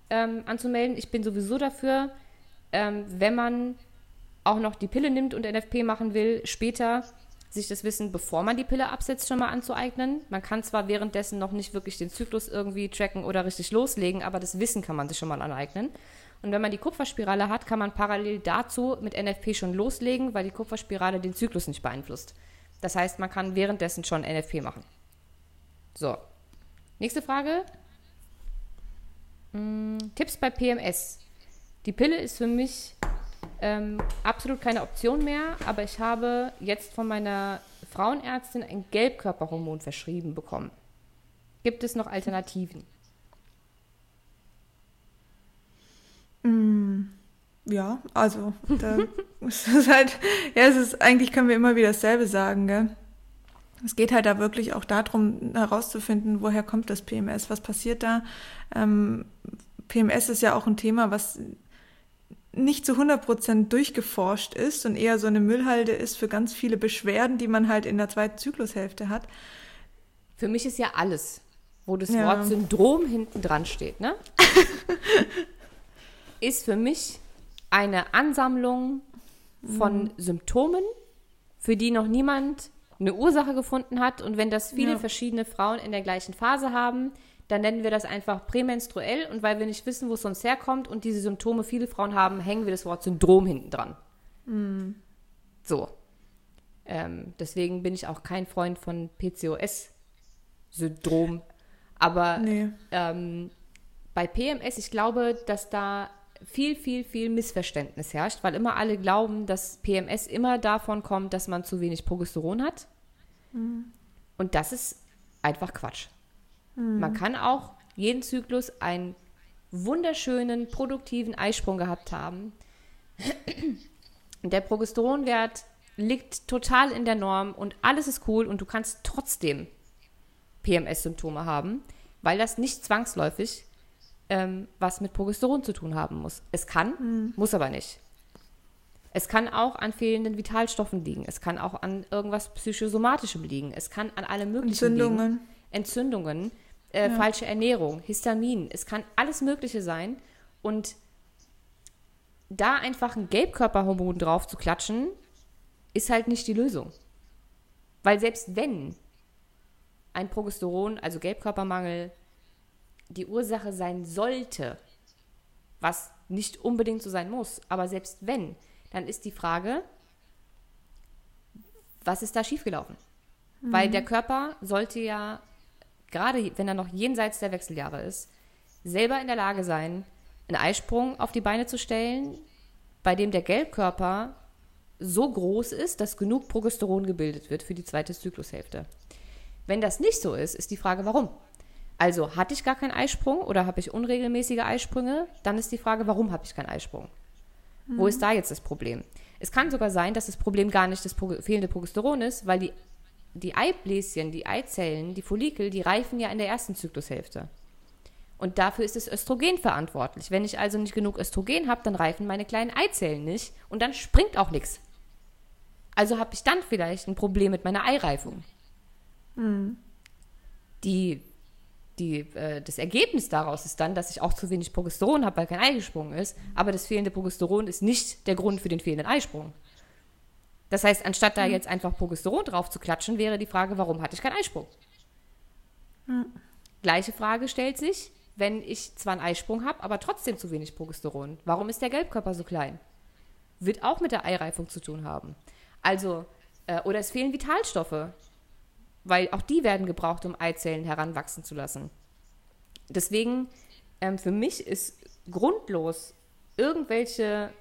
ähm, anzumelden. Ich bin sowieso dafür, ähm, wenn man auch noch die Pille nimmt und NFP machen will, später sich das Wissen, bevor man die Pille absetzt, schon mal anzueignen. Man kann zwar währenddessen noch nicht wirklich den Zyklus irgendwie tracken oder richtig loslegen, aber das Wissen kann man sich schon mal aneignen. Und wenn man die Kupferspirale hat, kann man parallel dazu mit NFP schon loslegen, weil die Kupferspirale den Zyklus nicht beeinflusst. Das heißt, man kann währenddessen schon NFP machen. So. Nächste Frage. Hm, Tipps bei PMS. Die Pille ist für mich ähm, absolut keine Option mehr, aber ich habe jetzt von meiner Frauenärztinnen ein Gelbkörperhormon verschrieben bekommen. Gibt es noch Alternativen? Mm, ja, also da ist es halt, ja, es ist eigentlich können wir immer wieder dasselbe sagen, gell? Es geht halt da wirklich auch darum, herauszufinden, woher kommt das PMS, was passiert da. Ähm, PMS ist ja auch ein Thema, was nicht zu 100% durchgeforscht ist und eher so eine Müllhalde ist für ganz viele Beschwerden, die man halt in der zweiten Zyklushälfte hat. Für mich ist ja alles, wo das ja. Wort Syndrom hinten dran steht, ne? ist für mich eine Ansammlung von mhm. Symptomen, für die noch niemand eine Ursache gefunden hat. Und wenn das viele ja. verschiedene Frauen in der gleichen Phase haben, dann nennen wir das einfach prämenstruell und weil wir nicht wissen, wo es sonst herkommt und diese Symptome viele Frauen haben, hängen wir das Wort Syndrom hinten dran. Mm. So. Ähm, deswegen bin ich auch kein Freund von PCOS-Syndrom. Aber nee. ähm, bei PMS, ich glaube, dass da viel, viel, viel Missverständnis herrscht, weil immer alle glauben, dass PMS immer davon kommt, dass man zu wenig Progesteron hat. Mm. Und das ist einfach Quatsch. Mhm. Man kann auch jeden Zyklus einen wunderschönen, produktiven Eisprung gehabt haben. Der Progesteronwert liegt total in der Norm und alles ist cool und du kannst trotzdem PMS-Symptome haben, weil das nicht zwangsläufig ähm, was mit Progesteron zu tun haben muss. Es kann, mhm. muss aber nicht. Es kann auch an fehlenden Vitalstoffen liegen. Es kann auch an irgendwas psychosomatischem liegen. Es kann an allem möglichen Entzündungen. liegen. Entzündungen äh, ja. falsche Ernährung, Histamin. Es kann alles Mögliche sein. Und da einfach ein Gelbkörperhormon drauf zu klatschen, ist halt nicht die Lösung. Weil selbst wenn ein Progesteron, also Gelbkörpermangel, die Ursache sein sollte, was nicht unbedingt so sein muss, aber selbst wenn, dann ist die Frage, was ist da schiefgelaufen? Mhm. Weil der Körper sollte ja gerade wenn er noch jenseits der Wechseljahre ist, selber in der Lage sein, einen Eisprung auf die Beine zu stellen, bei dem der Gelbkörper so groß ist, dass genug Progesteron gebildet wird für die zweite Zyklushälfte. Wenn das nicht so ist, ist die Frage, warum? Also hatte ich gar keinen Eisprung oder habe ich unregelmäßige Eisprünge? Dann ist die Frage, warum habe ich keinen Eisprung? Mhm. Wo ist da jetzt das Problem? Es kann sogar sein, dass das Problem gar nicht das fehlende Progesteron ist, weil die die Eibläschen, die Eizellen, die Follikel, die reifen ja in der ersten Zyklushälfte. Und dafür ist das Östrogen verantwortlich. Wenn ich also nicht genug Östrogen habe, dann reifen meine kleinen Eizellen nicht und dann springt auch nichts. Also habe ich dann vielleicht ein Problem mit meiner Eireifung. Mhm. Die, die, äh, das Ergebnis daraus ist dann, dass ich auch zu wenig Progesteron habe, weil kein Ei gesprungen ist. Aber das fehlende Progesteron ist nicht der Grund für den fehlenden Eisprung. Das heißt, anstatt da mhm. jetzt einfach Progesteron drauf zu klatschen, wäre die Frage, warum hatte ich keinen Eisprung? Mhm. Gleiche Frage stellt sich, wenn ich zwar einen Eisprung habe, aber trotzdem zu wenig Progesteron. Warum ist der Gelbkörper so klein? Wird auch mit der Eireifung zu tun haben. Also, äh, oder es fehlen Vitalstoffe, weil auch die werden gebraucht, um Eizellen heranwachsen zu lassen. Deswegen, ähm, für mich ist grundlos irgendwelche,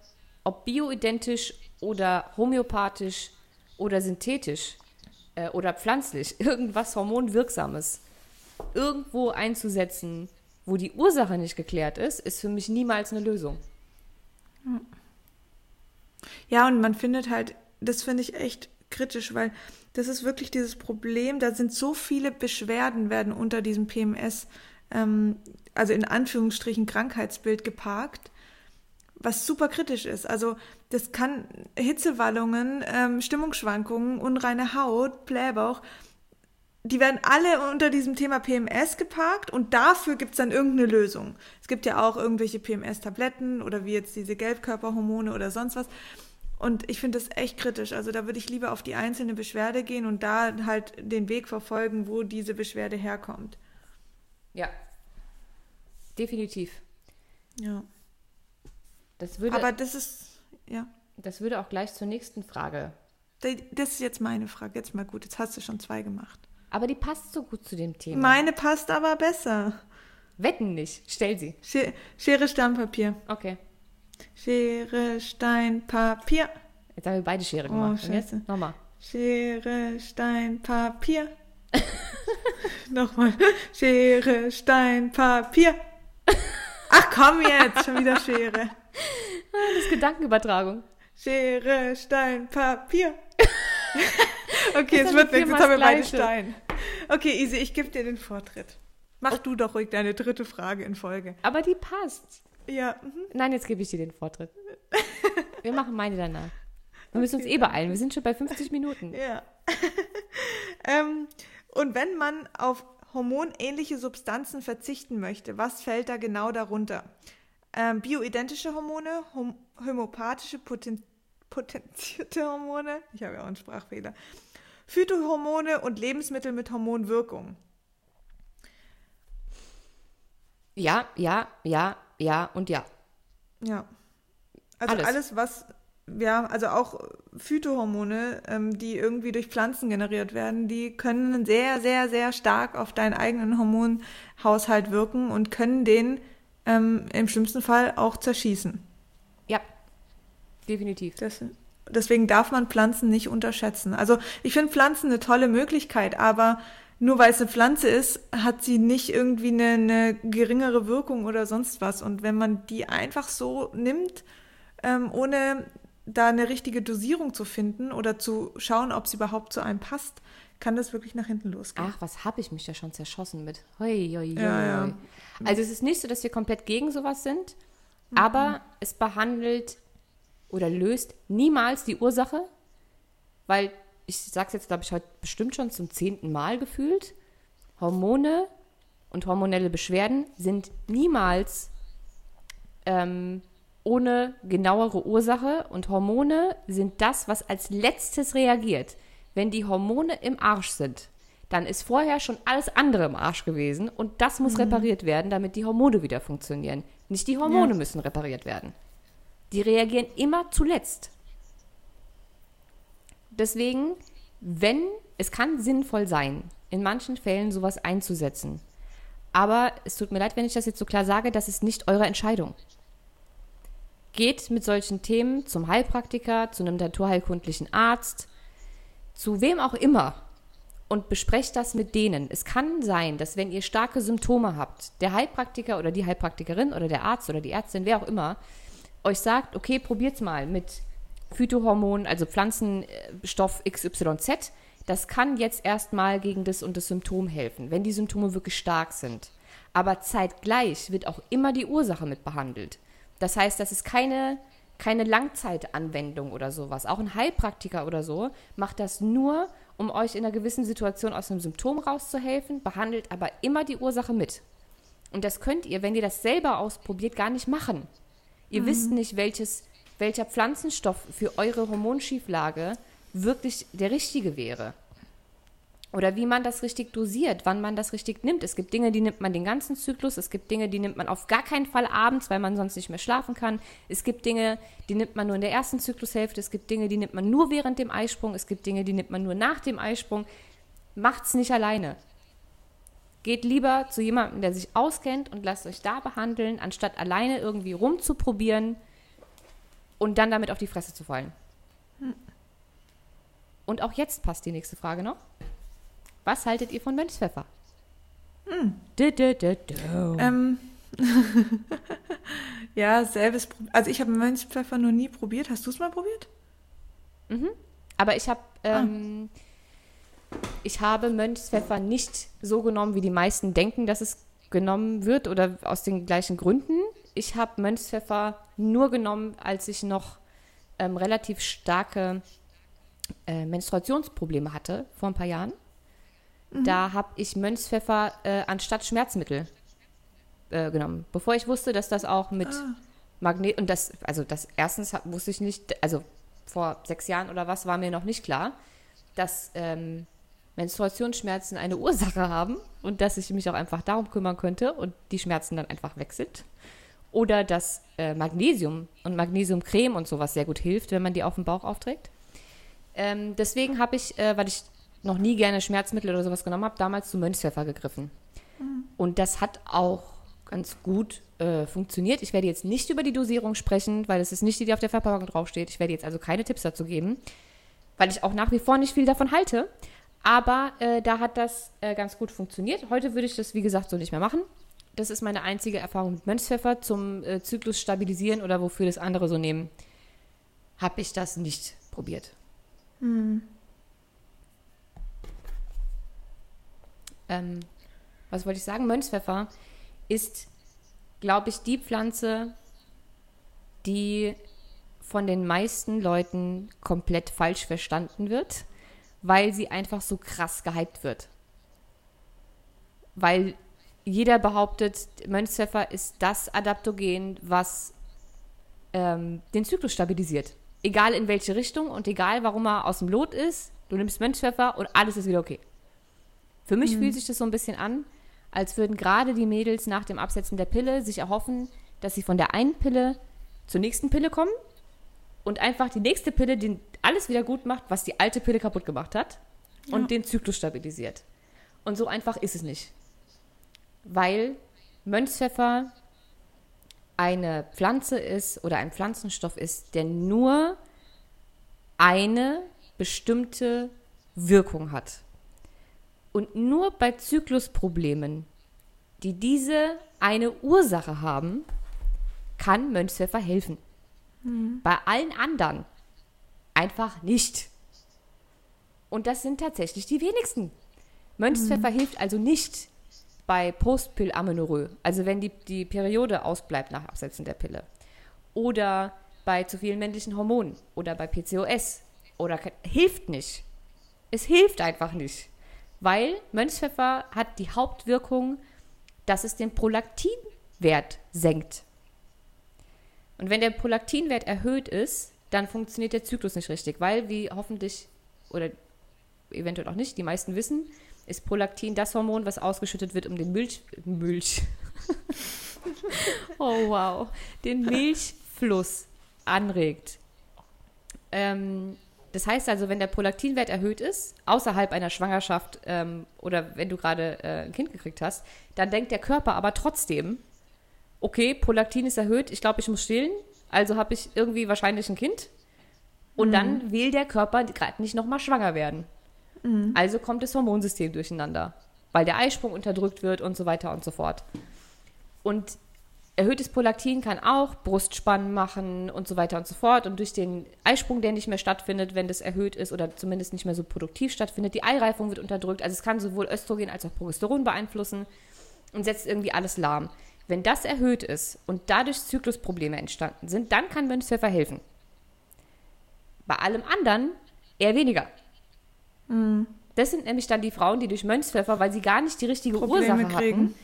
ob bioidentisch oder homöopathisch oder synthetisch äh, oder pflanzlich irgendwas Hormonwirksames irgendwo einzusetzen, wo die Ursache nicht geklärt ist, ist für mich niemals eine Lösung. Ja, und man findet halt, das finde ich echt kritisch, weil das ist wirklich dieses Problem, da sind so viele Beschwerden werden unter diesem PMS, ähm, also in Anführungsstrichen Krankheitsbild geparkt, was super kritisch ist. Also das kann Hitzewallungen, ähm, Stimmungsschwankungen, unreine Haut, Blähbauch, die werden alle unter diesem Thema PMS geparkt und dafür gibt es dann irgendeine Lösung. Es gibt ja auch irgendwelche PMS-Tabletten oder wie jetzt diese Gelbkörperhormone oder sonst was. Und ich finde das echt kritisch. Also da würde ich lieber auf die einzelne Beschwerde gehen und da halt den Weg verfolgen, wo diese Beschwerde herkommt. Ja, definitiv. Ja. Das würde, Aber das ist, ja. Das würde auch gleich zur nächsten Frage. Das ist jetzt meine Frage. Jetzt mal gut, jetzt hast du schon zwei gemacht. Aber die passt so gut zu dem Thema. Meine passt aber besser. Wetten nicht. Stell sie. Schere, Stein, Papier. Okay. Schere, Stein, Papier. Jetzt haben wir beide Schere gemacht. Oh, scheiße. Nochmal. Schere, Stein, Papier. Nochmal. Schere, Stein, Papier. Ach komm jetzt, schon wieder Schere. Das ist Gedankenübertragung. Schere, Stein, Papier. okay, es wird nichts. Jetzt haben wir beide Stein. Okay, Easy, ich gebe dir den Vortritt. Mach du doch ruhig deine dritte Frage in Folge. Aber die passt. Ja. Mhm. Nein, jetzt gebe ich dir den Vortritt. Wir machen meine danach. Wir müssen okay. uns eh beeilen. Wir sind schon bei 50 Minuten. Ja. ähm, und wenn man auf hormonähnliche Substanzen verzichten möchte, was fällt da genau darunter? Ähm, bioidentische Hormone, hom homöopathische Poten potenzierte Hormone, ich habe ja auch einen Sprachfehler, Phytohormone und Lebensmittel mit Hormonwirkung. Ja, ja, ja, ja und ja. Ja. Also alles, alles was, ja, also auch Phytohormone, ähm, die irgendwie durch Pflanzen generiert werden, die können sehr, sehr, sehr stark auf deinen eigenen Hormonhaushalt wirken und können den ähm, im schlimmsten Fall auch zerschießen. Ja, definitiv. Das, deswegen darf man Pflanzen nicht unterschätzen. Also ich finde Pflanzen eine tolle Möglichkeit, aber nur weil es eine Pflanze ist, hat sie nicht irgendwie eine, eine geringere Wirkung oder sonst was. Und wenn man die einfach so nimmt, ähm, ohne da eine richtige Dosierung zu finden oder zu schauen, ob sie überhaupt zu einem passt, kann das wirklich nach hinten losgehen. Ach, was habe ich mich da schon zerschossen mit? Hoi, hoi, hoi. Ja, ja. Also es ist nicht so, dass wir komplett gegen sowas sind, mhm. aber es behandelt oder löst niemals die Ursache, weil ich sage es jetzt, glaube ich, heute bestimmt schon zum zehnten Mal gefühlt, Hormone und hormonelle Beschwerden sind niemals ähm, ohne genauere Ursache und Hormone sind das, was als letztes reagiert. Wenn die Hormone im Arsch sind, dann ist vorher schon alles andere im Arsch gewesen und das muss mhm. repariert werden, damit die Hormone wieder funktionieren. Nicht die Hormone ja. müssen repariert werden. Die reagieren immer zuletzt. Deswegen, wenn, es kann sinnvoll sein, in manchen Fällen sowas einzusetzen. Aber es tut mir leid, wenn ich das jetzt so klar sage, das ist nicht eure Entscheidung. Geht mit solchen Themen zum Heilpraktiker, zu einem naturheilkundlichen Arzt, zu wem auch immer und besprecht das mit denen. Es kann sein, dass wenn ihr starke Symptome habt, der Heilpraktiker oder die Heilpraktikerin oder der Arzt oder die Ärztin, wer auch immer, euch sagt, okay, probiert's mal mit Phytohormon, also Pflanzenstoff XYZ, das kann jetzt erstmal gegen das und das Symptom helfen, wenn die Symptome wirklich stark sind. Aber zeitgleich wird auch immer die Ursache mit behandelt. Das heißt, das ist keine, keine Langzeitanwendung oder sowas. Auch ein Heilpraktiker oder so macht das nur, um euch in einer gewissen Situation aus einem Symptom rauszuhelfen, behandelt aber immer die Ursache mit. Und das könnt ihr, wenn ihr das selber ausprobiert, gar nicht machen. Ihr mhm. wisst nicht, welches welcher Pflanzenstoff für eure Hormonschieflage wirklich der richtige wäre. Oder wie man das richtig dosiert, wann man das richtig nimmt. Es gibt Dinge, die nimmt man den ganzen Zyklus. Es gibt Dinge, die nimmt man auf gar keinen Fall abends, weil man sonst nicht mehr schlafen kann. Es gibt Dinge, die nimmt man nur in der ersten Zyklushälfte. Es gibt Dinge, die nimmt man nur während dem Eisprung. Es gibt Dinge, die nimmt man nur nach dem Eisprung. Macht's nicht alleine. Geht lieber zu jemandem, der sich auskennt und lasst euch da behandeln, anstatt alleine irgendwie rumzuprobieren und dann damit auf die Fresse zu fallen. Hm. Und auch jetzt passt die nächste Frage noch. Was haltet ihr von Mönchspfeffer? Hm. Du, du, du, ähm. ja, selbes. Also ich habe Mönchspfeffer noch nie probiert. Hast du es mal probiert? Mhm. Aber ich habe ah. ähm, ich habe Mönchspfeffer nicht so genommen, wie die meisten denken, dass es genommen wird oder aus den gleichen Gründen ich habe Mönchspfeffer nur genommen, als ich noch ähm, relativ starke äh, Menstruationsprobleme hatte, vor ein paar Jahren. Mhm. Da habe ich Mönchspfeffer äh, anstatt Schmerzmittel äh, genommen. Bevor ich wusste, dass das auch mit ah. Magnet und das, also das erstens wusste ich nicht, also vor sechs Jahren oder was war mir noch nicht klar, dass ähm, Menstruationsschmerzen eine Ursache haben und dass ich mich auch einfach darum kümmern könnte und die Schmerzen dann einfach weg sind. Oder dass äh, Magnesium und Magnesiumcreme und sowas sehr gut hilft, wenn man die auf den Bauch aufträgt. Ähm, deswegen habe ich, äh, weil ich noch nie gerne Schmerzmittel oder sowas genommen habe, damals zu Mönchspfeffer gegriffen. Mhm. Und das hat auch ganz gut äh, funktioniert. Ich werde jetzt nicht über die Dosierung sprechen, weil es ist nicht die, die auf der Verpackung draufsteht. Ich werde jetzt also keine Tipps dazu geben. weil ich auch nach wie vor nicht viel davon halte. Aber äh, da hat das äh, ganz gut funktioniert. Heute würde ich das, wie gesagt, so nicht mehr machen. Das ist meine einzige Erfahrung mit Mönchspfeffer zum äh, Zyklus stabilisieren oder wofür das andere so nehmen. Habe ich das nicht probiert. Hm. Ähm, was wollte ich sagen? Mönchspfeffer ist, glaube ich, die Pflanze, die von den meisten Leuten komplett falsch verstanden wird weil sie einfach so krass gehypt wird. Weil jeder behauptet, Mönchspfeffer ist das Adaptogen, was ähm, den Zyklus stabilisiert. Egal in welche Richtung und egal warum er aus dem Lot ist, du nimmst Mönchspfeffer und alles ist wieder okay. Für mich mhm. fühlt sich das so ein bisschen an, als würden gerade die Mädels nach dem Absetzen der Pille sich erhoffen, dass sie von der einen Pille zur nächsten Pille kommen und einfach die nächste Pille den alles wieder gut macht, was die alte Pille kaputt gemacht hat und ja. den Zyklus stabilisiert. Und so einfach ist es nicht. Weil Mönchspfeffer eine Pflanze ist oder ein Pflanzenstoff ist, der nur eine bestimmte Wirkung hat. Und nur bei Zyklusproblemen, die diese eine Ursache haben, kann Mönchspfeffer helfen. Mhm. Bei allen anderen einfach nicht. Und das sind tatsächlich die wenigsten. Mönchspfeffer mhm. hilft also nicht bei Postpill-Amenorrhoe, also wenn die, die Periode ausbleibt nach Absetzen der Pille. Oder bei zu vielen männlichen Hormonen oder bei PCOS. Oder hilft nicht. Es hilft einfach nicht. Weil Mönchspfeffer hat die Hauptwirkung, dass es den Prolaktinwert senkt. Und wenn der Prolaktinwert erhöht ist, dann funktioniert der Zyklus nicht richtig, weil, wie hoffentlich oder eventuell auch nicht, die meisten wissen, ist Prolaktin das Hormon, was ausgeschüttet wird, um den Milch, Milch, oh wow, den Milchfluss anregt. Ähm, das heißt also, wenn der Prolaktinwert erhöht ist, außerhalb einer Schwangerschaft ähm, oder wenn du gerade äh, ein Kind gekriegt hast, dann denkt der Körper aber trotzdem, okay, Prolaktin ist erhöht, ich glaube, ich muss stillen, also habe ich irgendwie wahrscheinlich ein Kind. Und mhm. dann will der Körper gerade nicht nochmal schwanger werden. Mhm. Also kommt das Hormonsystem durcheinander, weil der Eisprung unterdrückt wird und so weiter und so fort. Und erhöhtes Prolaktin kann auch Brustspannen machen und so weiter und so fort. Und durch den Eisprung, der nicht mehr stattfindet, wenn das erhöht ist oder zumindest nicht mehr so produktiv stattfindet, die Eireifung wird unterdrückt. Also es kann sowohl Östrogen als auch Progesteron beeinflussen und setzt irgendwie alles lahm. Wenn das erhöht ist und dadurch Zyklusprobleme entstanden sind, dann kann Mönchspfeffer helfen. Bei allem anderen eher weniger. Mhm. Das sind nämlich dann die Frauen, die durch Mönchspfeffer, weil sie gar nicht die richtige Probleme Ursache kriegen. hatten,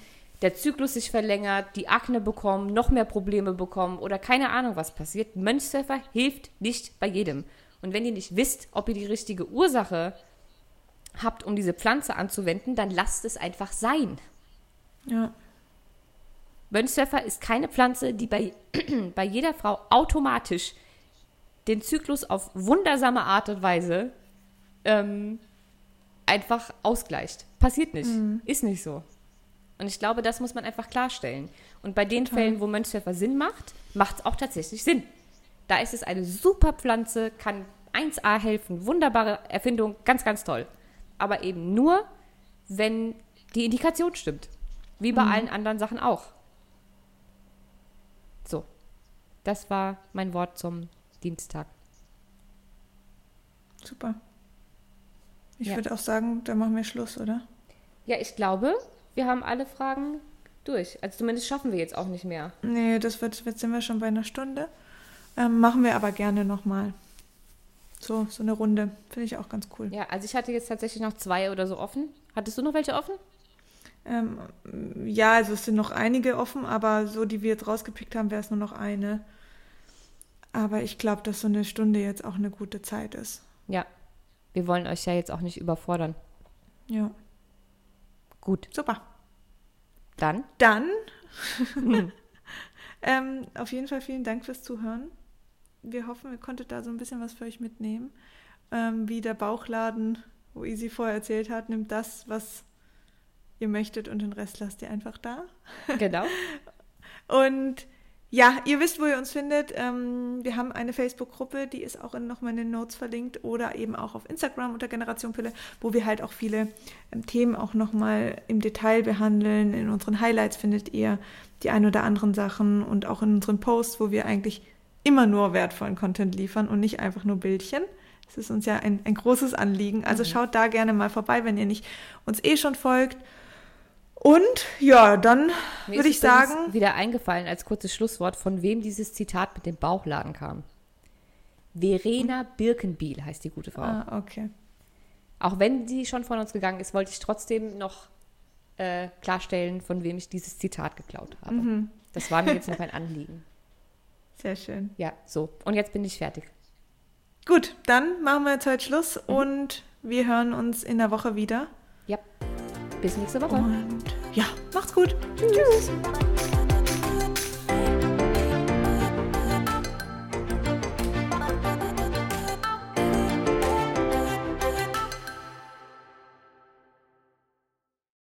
der Zyklus sich verlängert, die Akne bekommen, noch mehr Probleme bekommen oder keine Ahnung, was passiert. Mönchspfeffer hilft nicht bei jedem. Und wenn ihr nicht wisst, ob ihr die richtige Ursache habt, um diese Pflanze anzuwenden, dann lasst es einfach sein. Ja. Mönchspfeffer ist keine Pflanze, die bei, bei jeder Frau automatisch den Zyklus auf wundersame Art und Weise ähm, einfach ausgleicht. Passiert nicht. Mhm. Ist nicht so. Und ich glaube, das muss man einfach klarstellen. Und bei den Total. Fällen, wo Mönchspfeffer Sinn macht, macht es auch tatsächlich Sinn. Da ist es eine super Pflanze, kann 1A helfen, wunderbare Erfindung, ganz, ganz toll. Aber eben nur, wenn die Indikation stimmt. Wie bei mhm. allen anderen Sachen auch. Das war mein Wort zum Dienstag. Super. Ich ja. würde auch sagen, da machen wir Schluss, oder? Ja, ich glaube, wir haben alle Fragen durch. Also zumindest schaffen wir jetzt auch nicht mehr. Nee, das wird, jetzt sind wir schon bei einer Stunde. Ähm, machen wir aber gerne nochmal. So, so eine Runde. Finde ich auch ganz cool. Ja, also ich hatte jetzt tatsächlich noch zwei oder so offen. Hattest du noch welche offen? Ähm, ja, also es sind noch einige offen, aber so, die wir jetzt rausgepickt haben, wäre es nur noch eine. Aber ich glaube, dass so eine Stunde jetzt auch eine gute Zeit ist. Ja. Wir wollen euch ja jetzt auch nicht überfordern. Ja. Gut. Super. Dann? Dann. ähm, auf jeden Fall vielen Dank fürs Zuhören. Wir hoffen, ihr konntet da so ein bisschen was für euch mitnehmen. Ähm, wie der Bauchladen, wo Easy vorher erzählt hat, nimmt das, was ihr möchtet und den Rest lasst ihr einfach da. Genau. und ja, ihr wisst, wo ihr uns findet. Ähm, wir haben eine Facebook-Gruppe, die ist auch nochmal in den Notes verlinkt oder eben auch auf Instagram unter Generation Pille, wo wir halt auch viele ähm, Themen auch nochmal im Detail behandeln. In unseren Highlights findet ihr die ein oder anderen Sachen und auch in unseren Posts, wo wir eigentlich immer nur wertvollen Content liefern und nicht einfach nur Bildchen. Das ist uns ja ein, ein großes Anliegen. Also mhm. schaut da gerne mal vorbei, wenn ihr nicht uns eh schon folgt. Und ja, dann würde ich sagen. Wieder eingefallen als kurzes Schlusswort, von wem dieses Zitat mit dem Bauchladen kam. Verena Birkenbiel heißt die gute Frau. Ah, okay. Auch wenn sie schon von uns gegangen ist, wollte ich trotzdem noch äh, klarstellen, von wem ich dieses Zitat geklaut habe. Mhm. Das war mir jetzt noch ein Anliegen. Sehr schön. Ja, so. Und jetzt bin ich fertig. Gut, dann machen wir jetzt heute Schluss mhm. und wir hören uns in der Woche wieder. Ja. Bis nächste Woche. Und ja, macht's gut. Tschüss. Tschüss.